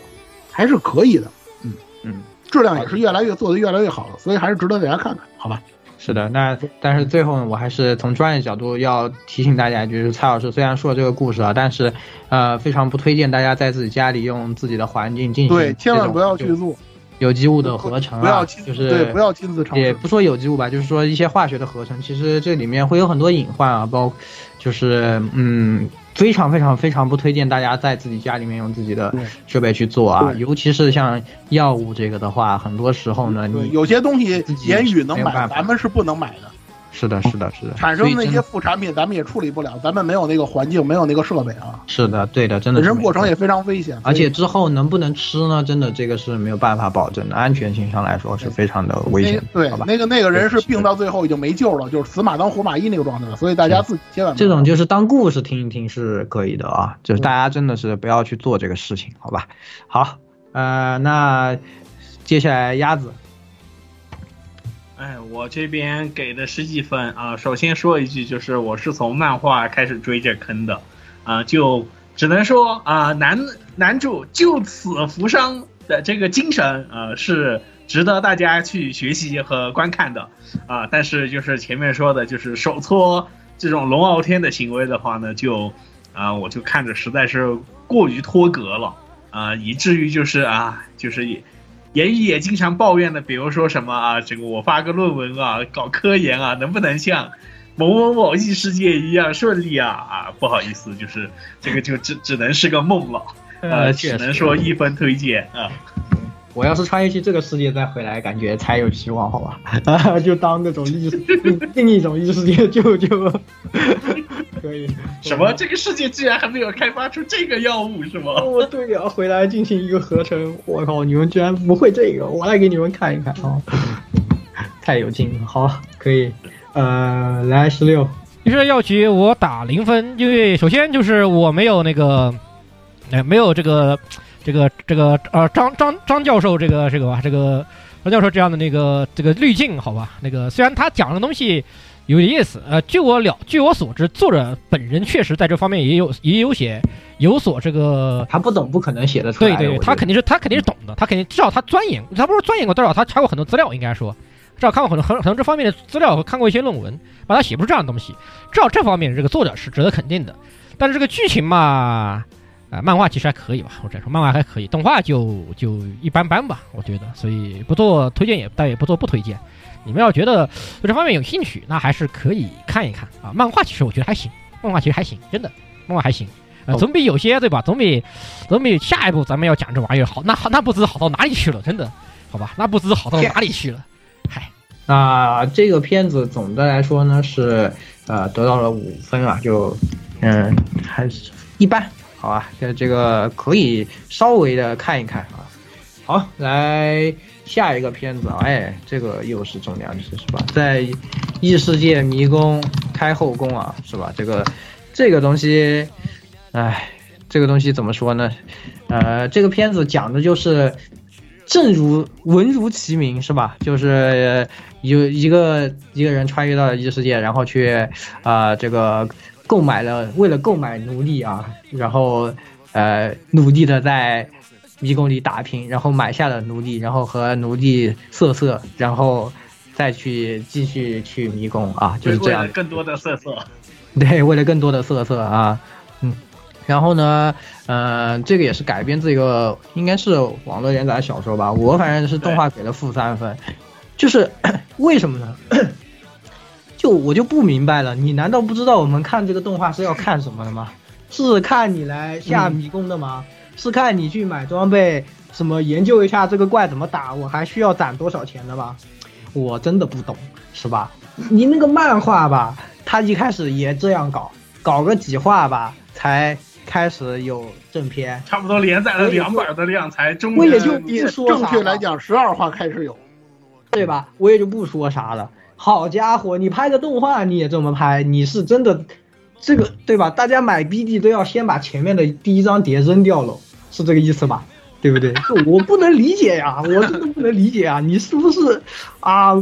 还是可以的。嗯嗯，质量也是越来越做的越来越好了，所以还是值得大家看看，好吧？是的，那但是最后呢，我还是从专业角度要提醒大家，就是蔡老师虽然说这个故事啊，但是呃非常不推荐大家在自己家里用自己的环境进行对，千万不要去做有机物的合成啊，不要亲就是对，不要亲自尝试。也不说有机物吧，就是说一些化学的合成，其实这里面会有很多隐患啊，包就是嗯，非常非常非常不推荐大家在自己家里面用自己的设备去做啊，尤其是像药物这个的话，很多时候呢，对，你有些东西言语能买，咱们是不能买的。是的，是的，是的，产生那些副产品，咱们也处理不了，咱们没有那个环境，没有那个设备啊，是的，对的，真的本身过程也非常危险。而且之后能不能吃呢？真的这个是没有办法保证的，安全性上来说是非常的危险对好吧？那个那个人是病到最后已经没救了，就是死马当活马医那个状态了，所以大家自己千万这种就是当故事听一听是可以的啊，就是大家真的是不要去做这个事情，好吧？好，呃，那接下来鸭子，哎，我这边给的十几分啊。首先说一句，就是我是从漫画开始追这坑的，啊，就只能说啊，男男主就此扶伤的这个精神，呃，是值得大家去学习和观看的，啊。但是就是前面说的，就是手搓这种龙傲天的行为的话呢，就啊，我就看着实在是过于脱格了，啊，以至于就是啊，就是也。言语也经常抱怨的，比如说什么啊，这个我发个论文啊，搞科研啊，能不能像某某某异世界一样顺利啊？啊，不好意思，就是这个就只只能是个梦了，呃，只能说一分推荐啊。我要是穿越去这个世界再回来，感觉才有希望，好吧？啊，就当那种异另另一种异世界救救，可以。什么？这个世界居然还没有开发出这个药物是吗？哦，对呀、回来进行一个合成，我靠，你们居然不会这个，我来给你们看一看啊！太有劲了，好，可以，呃，来十六，于是药局我打零分，因为首先就是我没有那个，哎，没有这个这个这个呃张张张教授这个这个吧这个张教授这样的那个这个滤镜，好吧，那个虽然他讲的东西有点意思，呃，据我了据我所知，作者本人确实在这方面也有也有写有所这个他不懂不可能写得出来的，对对，他肯定是他肯定是懂的，他肯定至少他钻研，他不是钻研过，多少他查过很多资料，应该说，至少看过很多很很多这方面的资料和看过一些论文，把他写不出这样的东西，至少这方面这个作者是值得肯定的。但是这个剧情嘛，啊、漫画其实还可以吧，我只能说漫画还可以，动画就就一般般吧，我觉得，所以不做推荐也但也不做不推荐。你们要觉得对这方面有兴趣，那还是可以看一看啊。漫画其实我觉得还行，漫画其实还行，真的，漫画还行。呃，哦总比有些对吧？总比总比下一步咱们要讲这玩意儿好。那好那不知好到哪里去了，真的，好吧？那不知好到哪里去了。嗨，那这个片子总的来说呢是呃得到了五分啊，就嗯还是一般，好吧？这这个可以稍微的看一看啊。好，来下一个片子啊，哎，这个又是重量级是吧？在异世界迷宫开后宫啊，是吧？这个这个东西，哎，这个东西怎么说呢？呃，这个片子讲的就是。正如文如其名是吧？就是有一个一个人穿越到了异世界，然后去啊、这个购买了为了购买奴隶啊，然后呃努力的在迷宫里打拼，然后买下了奴隶，然后和奴隶色色，然后再去继续去迷宫啊，就是这样为了。更多的色色。对，为了更多的色色啊，嗯，然后呢，呃，这个也是改编自一个应该是网络连载小说吧，我反正是动画给了负三分，就是 为什么呢？就我就不明白了，你难道不知道我们看这个动画是要看什么的吗？是看你来下迷宫的吗？是看你去买装备，什么研究一下这个怪怎么打，我还需要攒多少钱的吗？我真的不懂，是吧？你那个漫画吧，他一开始也这样搞，搞个几话吧，才开始有正片。差不多连载了两本的量才终我也就不说了确来讲，十二话开始有。对吧？我也就不说啥了。好家伙，你拍个动画你也这么拍，你是真的，这个对吧？大家买 BD 都要先把前面的第一张碟扔掉了，是这个意思吧？对不对？就我不能理解呀，我真的不能理解啊！你是不是啊？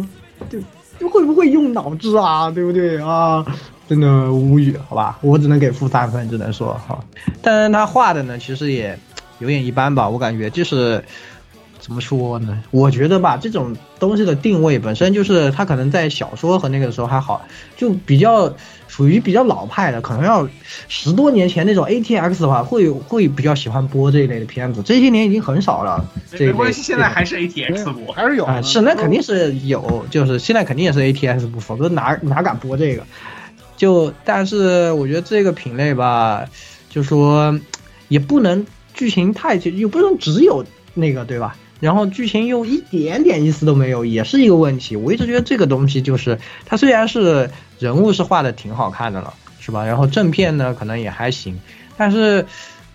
就就会不会用脑子啊？对不对啊？真的无语，好吧？我只能给负三分，只能说哈。但是他画的呢，其实也有点一般吧，我感觉就是。怎么说呢？我觉得吧，这种东西的定位本身就是它可能在小说和那个时候还好，就比较属于比较老派的，可能要十多年前那种 ATX 的话，会会比较喜欢播这一类的片子。这些年已经很少了。没关系，现在还是 ATX 播。还是有啊，是那肯定是有，就是现在肯定也是 ATX 播，否则哪哪敢播这个？就但是我觉得这个品类吧，就说也不能剧情太又不能只有那个对吧？然后剧情又一点点意思都没有，也是一个问题。我一直觉得这个东西就是，它虽然是人物是画的挺好看的了，是吧？然后正片呢可能也还行，但是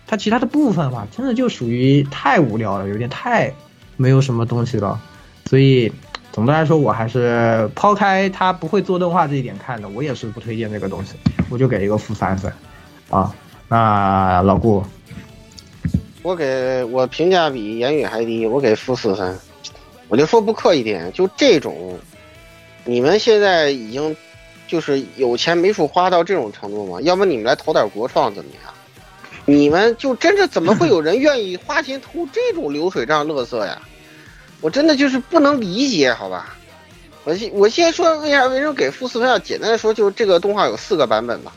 它其他的部分吧，真的就属于太无聊了，有点太没有什么东西了。所以总的来说，我还是抛开它不会做动画这一点看的，我也是不推荐这个东西，我就给一个负三分。啊，那老顾，我给我评价比言语还低，我给负四分。我就说不客气点，就这种，你们现在已经就是有钱没处花到这种程度吗？要不你们来投点国创怎么样？你们就真的怎么会有人愿意花钱投这种流水账乐色呀？我真的就是不能理解，好吧？我先我先说为啥为什么给负四分？要简单的说，就是这个动画有四个版本吧，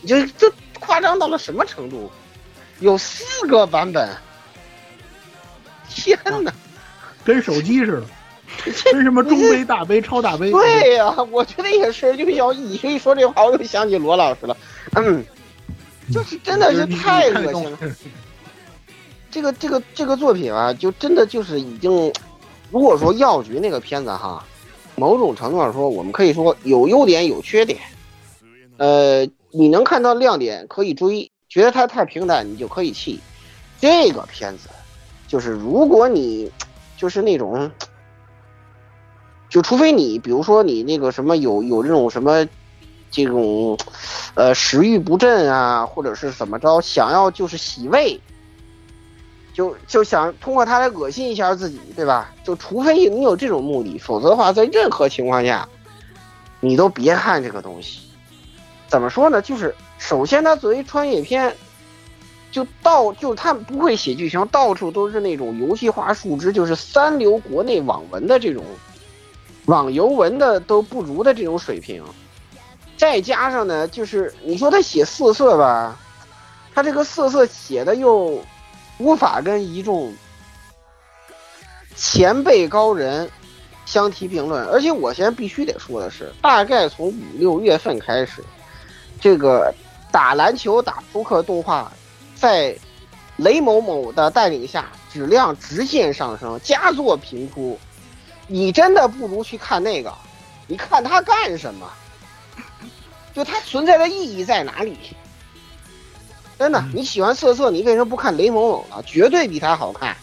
你就这夸张到了什么程度？有四个版本，天哪！跟手机似的，跟什么中杯、大杯、超大杯。对呀、我觉得也是。就像你一说这话，我又想起罗老师了。嗯，就是真的是太恶心了。这个这个这个作品啊，就真的就是已经，如果说药局那个片子哈，某种程度上说，我们可以说有优点有缺点。呃，你能看到亮点可以追，觉得它太平淡你就可以弃。这个片子，就是如果你就是那种，就除非你比如说你那个什么有有这种什么这种呃食欲不振啊，或者是怎么着，想要就是洗胃。就就想通过它来恶心一下自己，对吧？就除非你有这种目的，否则的话，在任何情况下，你都别看这个东西。怎么说呢？就是首先，它作为穿越片，就到就它不会写剧情，到处都是那种游戏化数值，就是三流国内网文的这种网游文的都不如的这种水平。再加上呢，就是你说他写色色吧，他这个色色写的又。无法跟一众前辈高人相提并论，而且我现在必须得说的是，大概从五六月份开始，这个打篮球、打扑克动画，在雷某某的带领下，质量直线上升，佳作频出。你真的不如去看那个，你看它干什么？就它存在的意义在哪里？真的，你喜欢瑟瑟，你为什么不看雷某某呢？绝对比他好看，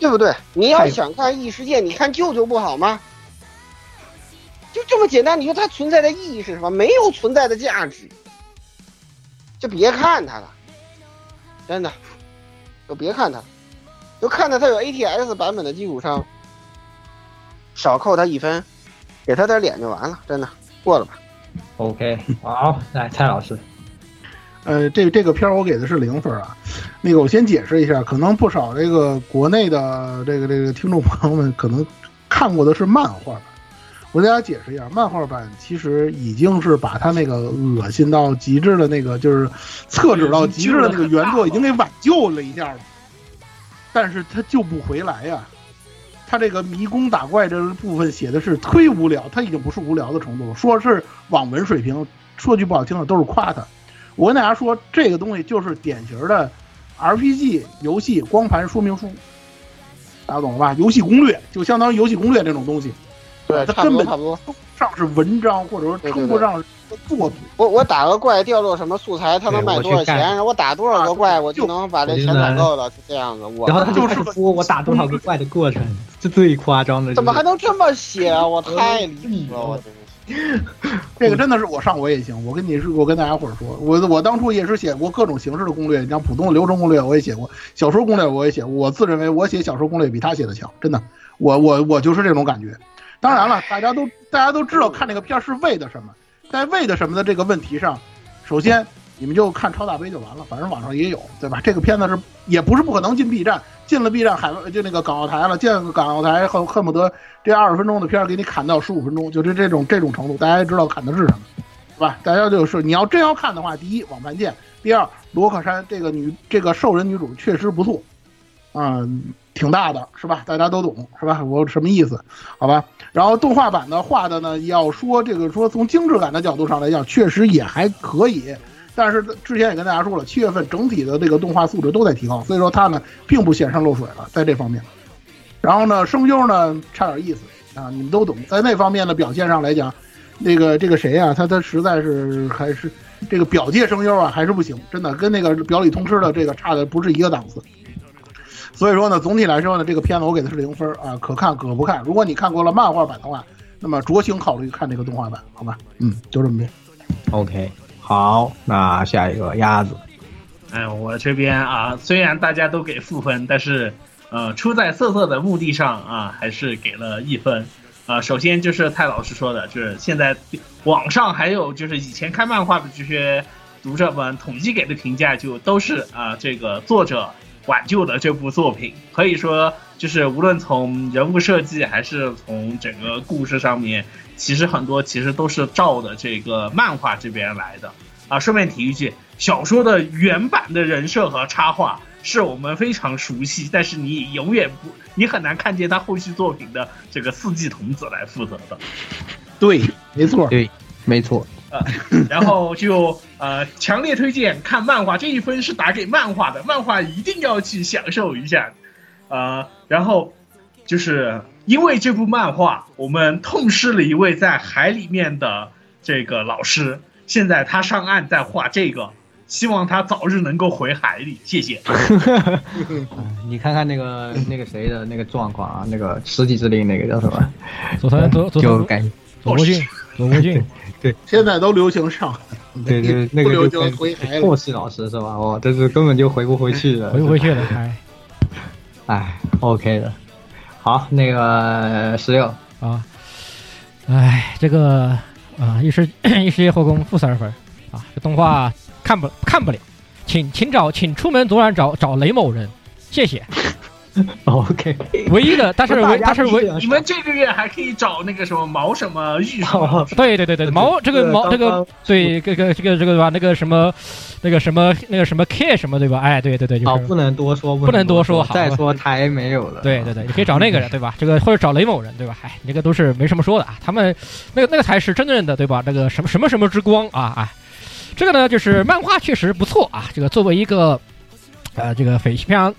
对不对？你要想看异世界，你看舅舅不好吗？就这么简单。你说它存在的意义是什么？没有存在的价值，就别看它了，真的，就别看它，就看在它有 ATS 版本的基础上，少扣他一分，给他点脸就完了，真的过了吧。OK，好，来蔡老师。呃，这这个片儿我给的是零分啊。那个我先解释一下，可能不少这个国内的这个这个听众朋友们可能看过的是漫画版，我给大家解释一下，漫画版其实已经是把他那个恶心到极致的那个，就是厕纸到极致的那个原作已经给挽救了一下了，但是他救不回来呀。他这个迷宫打怪这部分写的是忒无聊，他已经不是无聊的程度了，说是网文水平，说句不好听的都是夸他。我跟大家说，这个东西就是典型的 RPG 游戏光盘说明书，大家懂了吧？游戏攻略就相当于游戏攻略这种东西，对，它差不多，根本差不多。上是文章，或者说称不上是作品。我我打个怪掉落什么素材，它能卖多少钱？然后我打多少个怪，我就能把这钱攒够了，是这样子。我然后他就开始播我打多少个怪的过程，这最夸张的。怎么还能这么写啊？我太离谱了，我真是。这个真的是我上我也行。我跟你是，我跟大家伙儿说，我我当初也是写过各种形式的攻略，你像普通的流程攻略我也写过，小说攻略我也写过。我自认为我写小说攻略比他写的强，真的，我我我就是这种感觉。当然了，大家都大家都知道看这个片儿是为的什么，在为的什么的这个问题上，首先你们就看超大杯就完了，反正网上也有，对吧？这个片子是也不是不可能进 B 站，进了 B 站海外就那个港澳台了，见个港澳台恨恨不得这二十分钟的片儿给你砍到十五分钟，就这这种这种程度，大家也知道砍的是什么，是吧？大家就是你要真要看的话，第一网盘见，第二罗克山这个女这个兽人女主确实不错，啊、挺大的是吧？大家都懂是吧？我什么意思？好吧？然后动画版的画的呢，要说这个说从精致感的角度上来讲，确实也还可以。但是之前也跟大家说了，七月份整体的这个动画素质都在提高，所以说它呢并不显山露水了，在这方面。然后呢，声优呢差点意思啊，你们都懂，在那方面的表现上来讲，那个这个谁啊，他他实在是还是这个表界声优啊还是不行，真的跟那个表里通吃的这个差的不是一个档次。所以说呢，总体来说呢，这个片子我给的是零分啊，可看可不看。如果你看过了漫画版的话，那么酌情考虑看这个动画版，好吧？嗯，就这么定。OK，好，那下一个鸭子，哎，我这边啊，虽然大家都给负分，但是呃，出在色色的目的上啊，还是给了一分。啊、首先就是蔡老师说的，就是现在网上还有就是以前看漫画的这些读者们统计给的评价，就都是啊、这个作者挽救了这部作品，可以说就是无论从人物设计还是从整个故事上面，其实很多其实都是照的这个漫画这边来的。啊，顺便提一句，小说的原版的人设和插画是我们非常熟悉，但是你永远不，你很难看见他后续作品的这个四季童子来负责的。对，没错，对，没错，然后就呃强烈推荐看漫画，这一分是打给漫画的，漫画一定要去享受一下。呃，然后就是因为这部漫画，我们痛失了一位在海里面的这个老师，现在他上岸在画这个，希望他早日能够回海里，谢谢。你看看那个那个谁的那个状况啊，那个十几之灵那个叫什么？佐藤佐佐藤就感佐国俊，佐国俊，现在都流行上，对对，那不流行个就跟回海了霍氏老师是吧？哦，这是根本就回不回去了，回不回去了？哎哎，OK 的。好，那个十六，啊，哎，这个啊，一时 一时夜后宫负三分啊，这动画看不看不了，请请找请出门左转找找雷某人，谢谢。OK，唯一的，但是唯但是唯你们这个月还可以找那个什么毛什么玉什么，对对对对，毛这个毛这个对这个这个这个对吧，那个什么那个什么那个什么 K 什么对吧？哎，对对对，就好，是不能多说，不能多说说，好再说台没有了。对对对，你可以找那个人对吧？这个或者找雷某人对吧？哎，那个都是没什么说的啊，他们那个那个才是真正的对吧？那个什么什么什么之光啊啊，这个呢就是漫画确实不错啊，这个作为一个呃这个非非常。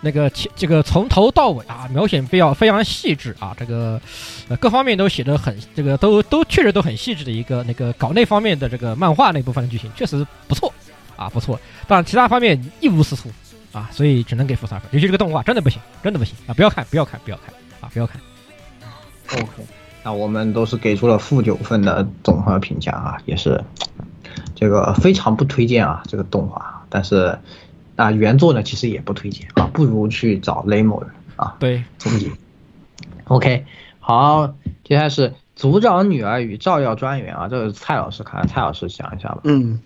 那个这个从头到尾啊，描写非常非常细致啊，这个呃各方面都写的很，这个都都确实都很细致的一个那个搞那方面的这个漫画那部分的剧情确实不错啊不错，但其他方面一无是处啊，所以只能给负三分，尤其这个动画真的不行，真的不行啊！不要看，不要看，不要看啊！不要看。OK，那我们都是给出了负九分的综合评价啊，也是这个非常不推荐啊这个动画，但是啊原作呢其实也不推荐啊，不如去找雷某人啊。对，终结。OK，好，接下来是组长女儿与照耀专员啊，这个蔡老师看，蔡老师讲一下吧。嗯，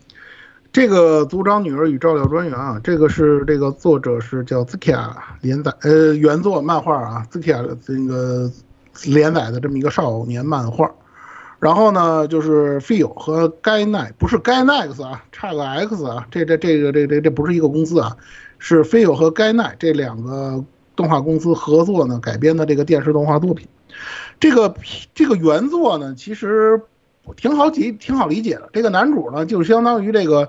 这个组长女儿与照料专员啊，这个是这个作者是叫 Zikia 连载，呃，原作漫画啊，Zikia 这个连载的这么一个少年漫画。然后呢，就是 Feel 和 Gainax 不是 Gainax 啊，差个 X 啊，这这这个这这这不是一个公司啊，是 Feel 和 Gainax 这两个动画公司合作呢改编的这个电视动画作品。这个这个原作呢，其实挺好理挺好理解的。这个男主呢，就相当于这个，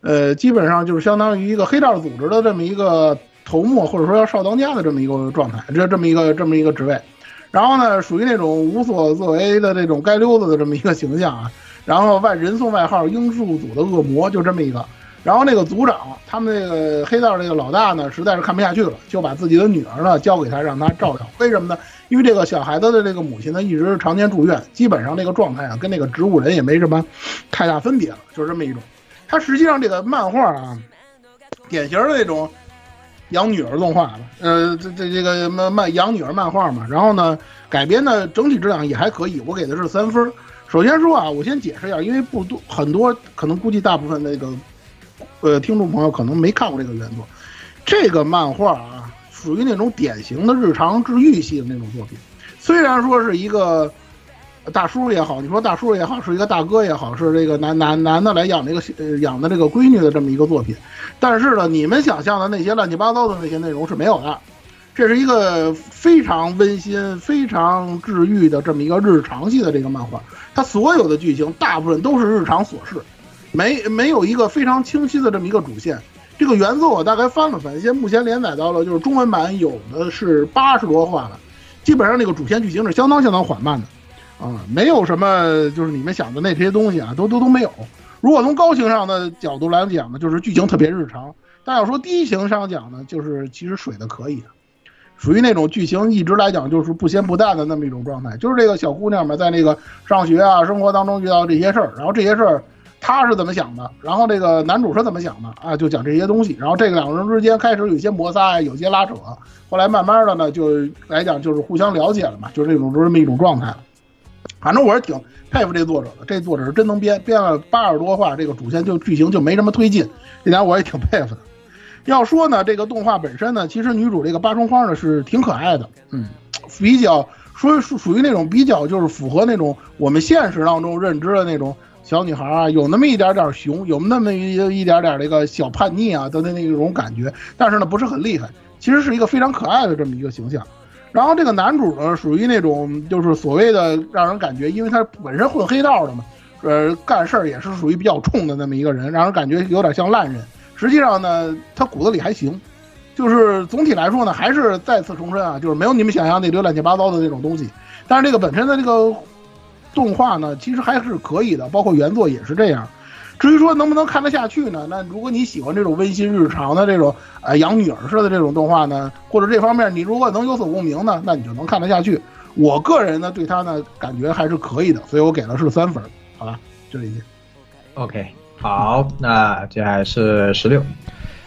呃，基本上就是相当于一个黑道组织的这么一个头目，或者说要少当家的这么一个状态，这这么一个这么一个职位。然后呢，属于那种无所作为的这种街溜子的这么一个形象啊。然后外人送外号“樱树组的恶魔”，就这么一个。然后那个组长，他们那个黑道这个老大呢，实在是看不下去了，就把自己的女儿呢交给他，让他照料。为什么呢？因为这个小孩子的这个母亲呢，一直常年住院，基本上那个状态啊，跟那个植物人也没什么太大分别了，就是这么一种。他实际上这个漫画啊，典型的那种养女儿动画吧，呃，这这这个漫漫养女儿漫画嘛。然后呢，改编的整体质量也还可以，我给的是三分。首先说啊，我先解释一下，因为不多很多，可能估计大部分那个呃听众朋友可能没看过这个原作。这个漫画啊，属于那种典型的日常治愈系的那种作品。虽然说是一个大叔也好，你说大叔也好，是一个大哥也好，是这个男男男的来养这个养的这个闺女的这么一个作品，但是呢，你们想象的那些乱七八糟的那些内容是没有的。这是一个非常温馨、非常治愈的这么一个日常系的这个漫画，它所有的剧情大部分都是日常琐事，没没有一个非常清晰的这么一个主线。这个原作我大概翻了翻，现在目前连载到了就是中文版有的是八十多话了，基本上那个主线剧情是相当相当缓慢的，啊，没有什么就是你们想的那些东西啊，都都都没有。如果从高情商的角度来讲呢，就是剧情特别日常；但要说低情商讲呢，就是其实水的可以。属于那种剧情一直来讲就是不咸不淡的那么一种状态，就是这个小姑娘嘛，在那个上学啊、生活当中遇到这些事儿，然后这些事儿她是怎么想的，然后这个男主是怎么想的啊，就讲这些东西，然后这个两个人之间开始有些摩擦，有些拉扯，后来慢慢的呢，就来讲就是互相了解了嘛，就是这种这么一种状态了。反正我是挺佩服这作者的，这作者是真能编，编了八十多话，这个主线就剧情就没什么推进，这点我也挺佩服的。要说呢，这个动画本身呢，其实女主这个八重花呢是挺可爱的，嗯，比较属属属于那种比较就是符合那种我们现实当中认知的那种小女孩啊，有那么一点点熊，有那么一一点点这个小叛逆啊的那那种感觉，但是呢不是很厉害，其实是一个非常可爱的这么一个形象。然后这个男主呢，属于那种就是所谓的让人感觉，因为他本身混黑道的嘛，呃，干事儿也是属于比较冲的那么一个人，让人感觉有点像烂人。实际上呢，他骨子里还行，就是总体来说呢，还是再次重申啊，就是没有你们想象那堆乱七八糟的那种东西。但是这个本身的这个动画呢，其实还是可以的，包括原作也是这样。至于说能不能看得下去呢？那如果你喜欢这种温馨日常的这种呃养女儿似的这种动画呢，或者这方面你如果能有所共鸣呢，那你就能看得下去。我个人呢对他呢感觉还是可以的，所以我给的是三分，好吧，就这些。OK。好，那接下来是十六，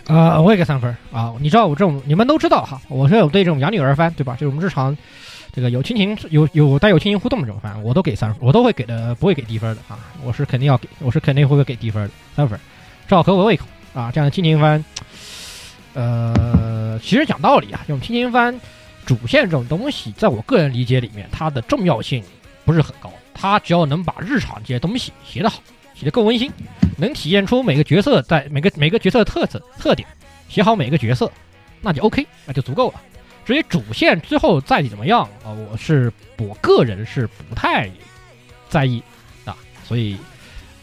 啊，我也给三分啊！你知道我这种，你们都知道哈，我是有对这种养女儿番，对吧？这种日常，这个有亲情、有有带有亲情互动的这种番，我都给三分，我都会给的，不会给低分的啊！我是肯定要给，我是肯定会给低分的，三分，正好合我胃口啊！这样的亲情番，呃，其实讲道理啊，这种亲情番主线这种东西，在我个人理解里面，它的重要性不是很高，它只要能把日常这些东西写得好。写得够温馨，能体现出每个角色在每个每个角色的特色特点，写好每个角色，那就 OK，那就足够了。至于主线之后再怎么样啊，我是我个人是不太在意啊，所以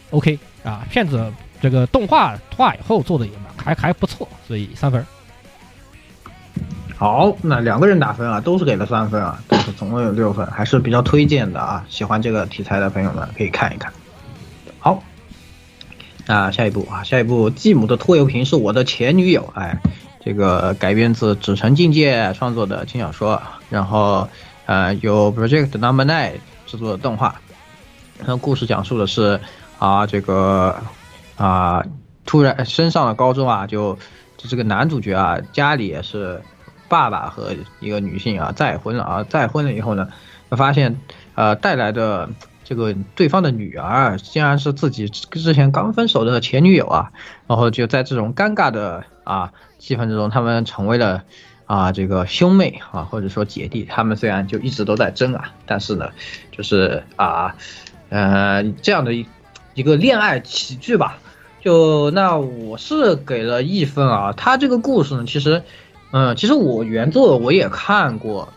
OK 啊，骗子这个动画画以后做的也蛮还还不错，所以三分。好，那两个人打分啊，都是给了三分啊，都是总共有六分，还是比较推荐的啊，喜欢这个题材的朋友们可以看一看。好，那，下一步啊，下一步，继母的拖油瓶是我的前女友，哎，这个改编自纸城境界创作的轻小说，然后呃由 Project Number Nine 制作的动画，那故事讲述的是啊这个啊突然升上了高中啊，就就这个男主角啊家里也是爸爸和一个女性啊再婚了啊再婚了以后呢，发现呃带来的。这个对方的女儿竟然是自己之前刚分手的前女友啊，然后就在这种尴尬的啊气氛之中，他们成为了啊这个兄妹啊或者说姐弟。他们虽然就一直都在争啊，但是呢，就是啊呃这样的一一个恋爱喜剧吧。就那我是给了一分啊。他这个故事呢，其实嗯，其实我原作我也看过，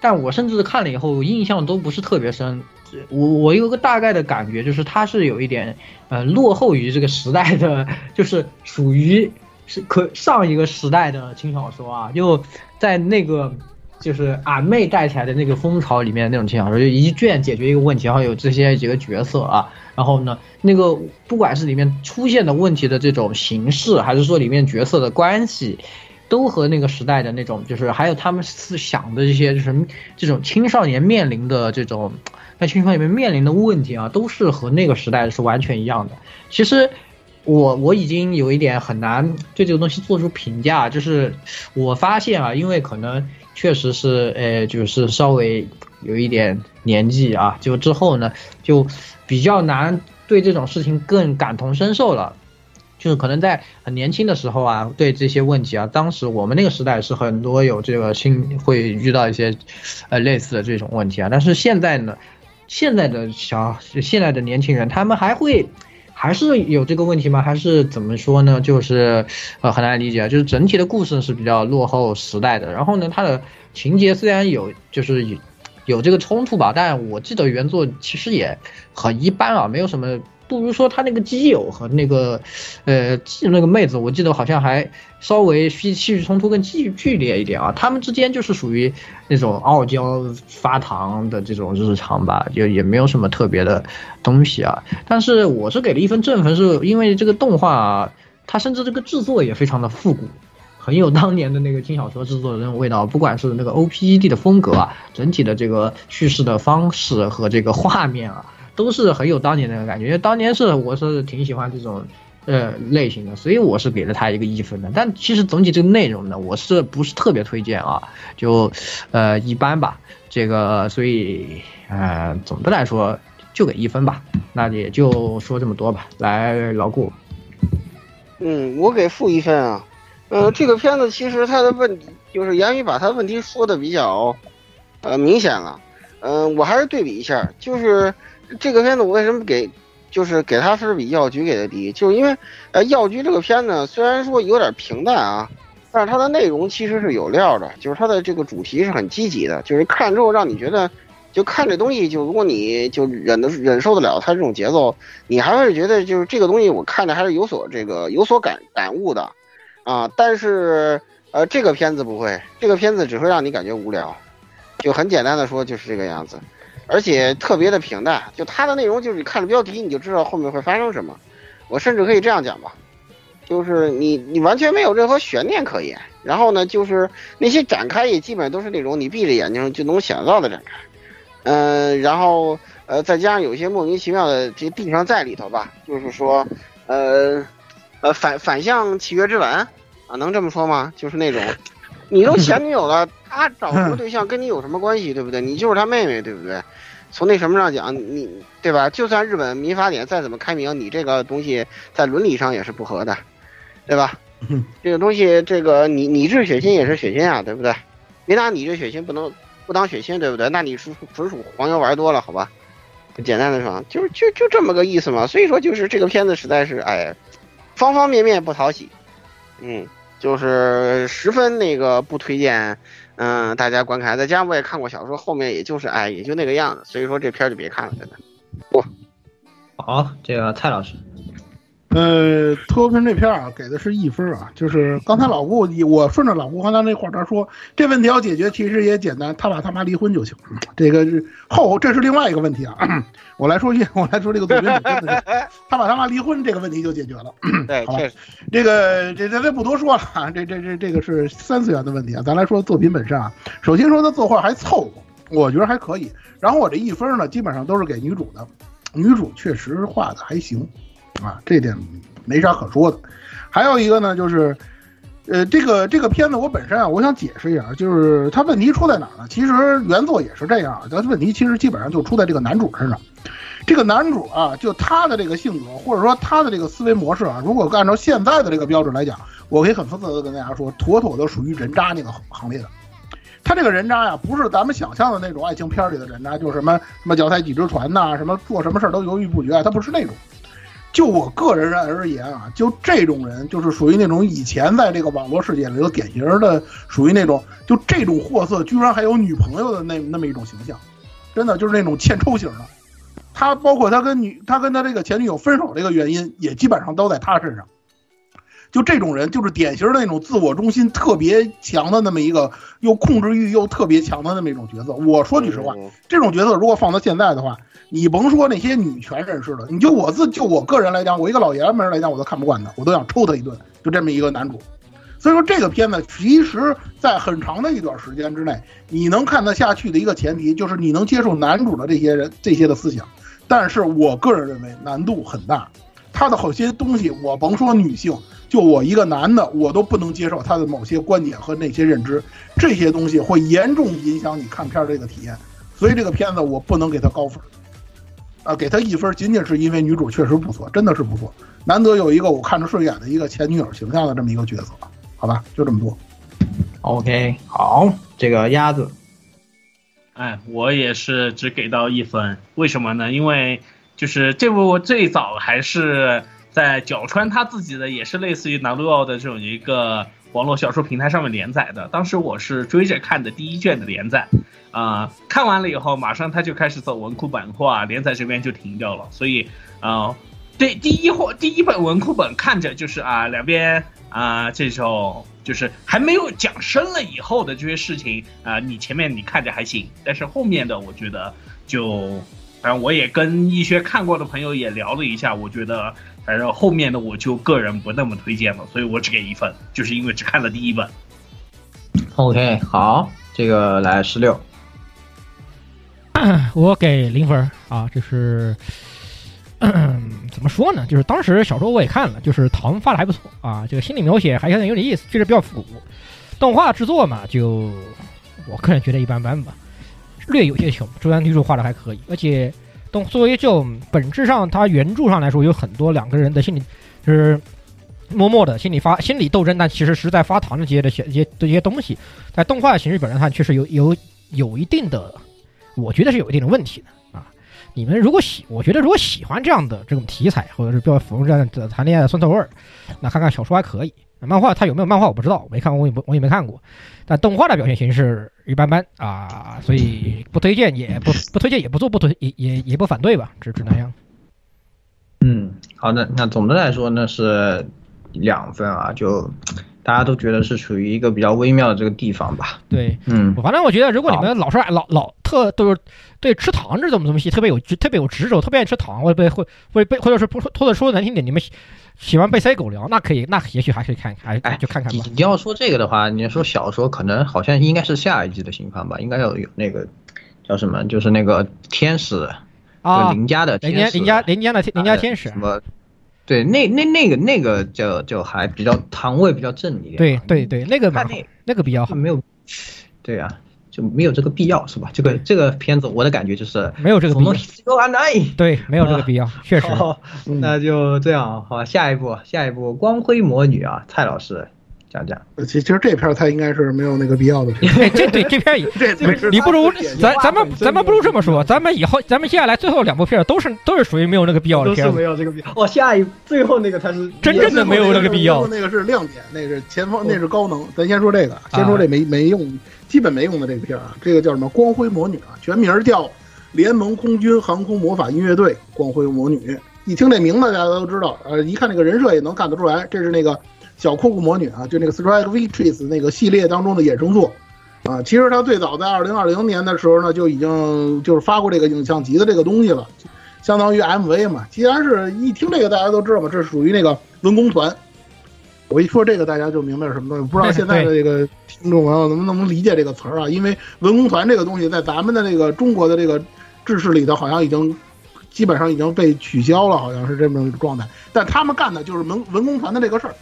但我甚至看了以后印象都不是特别深。我我有个大概的感觉，就是它是有一点，呃，落后于这个时代的，就是属于是可上一个时代的轻小说啊，就在那个就是俺妹带起来的那个风潮里面那种轻小说，就一卷解决一个问题，然后有这些几个角色啊，然后呢，那个不管是里面出现的问题的这种形式，还是说里面角色的关系，都和那个时代的那种，就是还有他们思想的这些，就是这种青少年面临的这种，在青少年里面面临的问题啊，都是和那个时代是完全一样的。其实。我我已经有一点很难对这个东西做出评价，就是我发现啊，因为可能确实是，呃，就是稍微有一点年纪啊，就之后呢，就比较难对这种事情更感同身受了。就是可能在很年轻的时候啊，对这些问题啊，当时我们那个时代是很多有这个新会遇到一些，呃，类似的这种问题啊。但是现在呢，现在的小现在的年轻人，他们还会。还是有这个问题吗？还是怎么说呢？就是呃很难理解，就是整体的故事是比较落后时代的。然后呢，它的情节虽然有就是有有这个冲突吧，但我记得原作其实也很一般啊，没有什么。不如说他那个基友和那个，呃，那个妹子，我记得好像还稍微戏戏剧冲突更剧剧烈一点啊。他们之间就是属于那种傲娇发糖的这种日常吧，就也没有什么特别的东西啊。但是我是给了一分正分，是因为这个动画啊，它甚至这个制作也非常的复古，很有当年的那个轻小说制作的那种味道。不管是那个 O P E D 的风格啊，整体的这个叙事的方式和这个画面啊。都是很有当年那个感觉，因为当年是我是挺喜欢这种，呃类型的，所以我是给了他一个一分的。但其实总体这个内容呢，我是不是特别推荐啊？就，呃一般吧。这个所以，呃总的来说就给一分吧。那也就说这么多吧。来，老顾。嗯，我给负一分啊。呃，这个片子其实它的问题就是言语把它问题说的比较，呃明显了。嗯，我还是对比一下，就是。这个片子我为什么给，就是给他分比药局给的低，就是因为，呃，药局这个片子虽然说有点平淡啊，但是它的内容其实是有料的，就是它的这个主题是很积极的，就是看之后让你觉得，就看这东西，就如果你就忍得忍受得了它这种节奏，你还会觉得就是这个东西我看着还是有所这个有所感感悟的，啊，但是呃这个片子不会，这个片子只会让你感觉无聊，就很简单的说就是这个样子。而且特别的平淡，就它的内容就是你看着标题你就知道后面会发生什么。我甚至可以这样讲吧，就是你你完全没有任何悬念可言。然后呢，就是那些展开也基本都是那种你闭着眼睛就能想到的展开。嗯，然后呃再加上有一些莫名其妙的这些地方在里头吧，就是说呃呃反反向契约之吻啊，能这么说吗？就是那种。你都前女友了，他找什么对象跟你有什么关系，对不对？你就是他妹妹，对不对？从那什么上讲，你对吧？就算日本民法典再怎么开明，你这个东西在伦理上也是不合的，对吧？这个东西，这个你你治血亲也是血亲啊，对不对？没拿你这血亲不能不当血亲，对不对？那你是纯属黄油玩多了，好吧？简单的说，就是就就这么个意思嘛。所以说，就是这个片子实在是，哎，方方面面不讨喜，嗯。就是十分那个不推荐，嗯，大家观看。再加上我也看过小说，后面也就是哎，也就那个样子。所以说这片就别看了，真的。不，好，这个蔡老师。呃，脱贫这片啊，给的是一分啊。就是刚才老顾，我顺着老顾刚才那话茬说，这问题要解决其实也简单，他爸他妈离婚就行。这个是后，这是另外一个问题啊。我来说一，我来说这个脱贫，他爸他妈离婚这个问题就解决了。对，确实，这个这这这不多说了啊。这这这这个是三次元的问题啊。咱来说作品本身啊。首先说他作画还凑合，我觉得还可以。然后我这一分呢，基本上都是给女主的，女主确实画的还行。啊，这点没啥可说的。还有一个呢，就是，呃，这个这个片子我本身啊，我想解释一下，就是它问题出在哪儿呢？其实原作也是这样，它问题其实基本上就出在这个男主身上。这个男主啊，就他的这个性格，或者说他的这个思维模式啊，如果按照现在的这个标准来讲，我可以很负责的跟大家说，妥妥的属于人渣那个行列的。他这个人渣呀，不是咱们想象的那种爱情片里的人渣，就是什么什么脚踩几只船呐，什么做什么事儿都犹豫不决，他不是那种。就我个人而言啊，就这种人，就是属于那种以前在这个网络世界里头典型的，属于那种就这种货色，居然还有女朋友的那那么一种形象，真的就是那种欠抽型的。他包括他跟女，他跟他这个前女友分手这个原因，也基本上都在他身上。就这种人就是典型的那种自我中心特别强的那么一个，又控制欲又特别强的那么一种角色。我说句实话，这种角色如果放到现在的话，你甭说那些女权人士了，你就我自就我个人来讲，我一个老爷们儿来讲，我都看不惯他，我都想抽他一顿。就这么一个男主，所以说这个片子其实，在很长的一段时间之内，你能看得下去的一个前提，就是你能接受男主的这些人这些的思想。但是我个人认为难度很大，他的好些东西，我甭说女性，就我一个男的，我都不能接受他的某些观点和那些认知，这些东西会严重影响你看片儿这个体验。所以这个片子我不能给他高分。啊，给他一分，仅仅是因为女主确实不错，真的是不错，难得有一个我看着顺眼的一个前女友形象的这么一个角色，好吧，就这么多。OK，好，这个鸭子，哎，我也是只给到一分，为什么呢？因为就是这部最早还是在角川他自己的，也是类似于南路奥的这种一个网络小说平台上面连载的。当时我是追着看的第一卷的连载，啊、看完了以后，马上他就开始走文库版化，连载这边就停掉了。所以啊、对第一或第一本文库本看着就是啊、两边啊、这种就是还没有讲深了以后的这些事情啊、你前面你看着还行，但是后面的我觉得就，反正我也跟一些看过的朋友也聊了一下，我觉得反正后面的我就个人不那么推荐了，所以我只给一分，就是因为只看了第一本。OK，好，这个来十六，我给零分啊，就是。怎么说呢？就是当时小说我也看了，就是唐发的还不错啊，这个心理描写还有点有点意思，确实比较复古。动画制作嘛，就我个人觉得一般般吧，略有些穷。中央女主画的还可以，而且作为这种本质上，它原著上来说有很多两个人的心理就是默默的心理发心理斗争，但其实是在发糖的这些的些这些这些东西，在动画的形式本身上确实有有有一定的，我觉得是有一定的问题的啊。你们如果喜，我觉得如果喜欢这样的这种题材，或者是比较符合这样的谈恋爱的酸臭味儿，那看看小说还可以。漫画它有没有漫画我不知道，我没看过，我也不我也没看过。但动画的表现形式一般般啊，所以不推荐也不不推荐也不做不推也也也不反对吧，只只那样。嗯，好的，那总的来说呢是两分啊，就大家都觉得是处于一个比较微妙的这个地方吧。对，嗯，反正我觉得如果你们老是爱老老特都是对吃糖这种东西特别有特别有执着，特别爱吃糖，或者被会会被或者是不或者说难听点，你们喜喜欢被塞狗粮，那可以，那也许还可以看，还哎就看看吧。你要说这个的话，你说小说可能好像应该是下一季的新番吧，应该要有那个叫什么，就是那个天使啊，邻家的林家林家林家的林家天使什么。对，那那那个那个就就还比较糖味比较正一点。对对对，那个蛮那那个比较好，没有，对啊，就没有这个必要是吧？这个这个片子我的感觉就是没有这个必要。对，没有这个必要，确实。那就这样，好，下一步下一步光辉魔女啊，蔡老师讲讲。其其实这片它应该是没有那个必要的片。这对这片 这你不如咱咱们咱们不如这么说，咱们以后咱们接下来最后两部片都是都是属于没有那个必要的片都是没有这个必要。哦，下一最后那个才是 真正的没有那个必要。那个是亮点，那是前方，那是高能。咱先说这个，先说这没没用，基本没用的这个片啊，这个叫什么？光辉魔女啊，全名叫联盟空军航空魔法音乐队光辉魔女。一听这名字，大家都知道，呃，一看这个人设也能看得出来，这是那个小酷酷魔女啊，就那个 Strike Waitress 那个系列当中的衍生作。啊，其实它最早在二零二零年的时候呢，就已经就是发过这个影像集的这个东西了，相当于 MV 嘛。既然是一听这个，大家都知道嘛，这属于那个文工团。我一说这个，大家就明白是什么东西。不知道现在的这个听众朋友能不能理解这个词儿啊？因为文工团这个东西在咱们的这个中国的这个制式里头，好像已经基本上已经被取消了，好像是这么一个状态。但他们干的就是文文工团的这个事儿，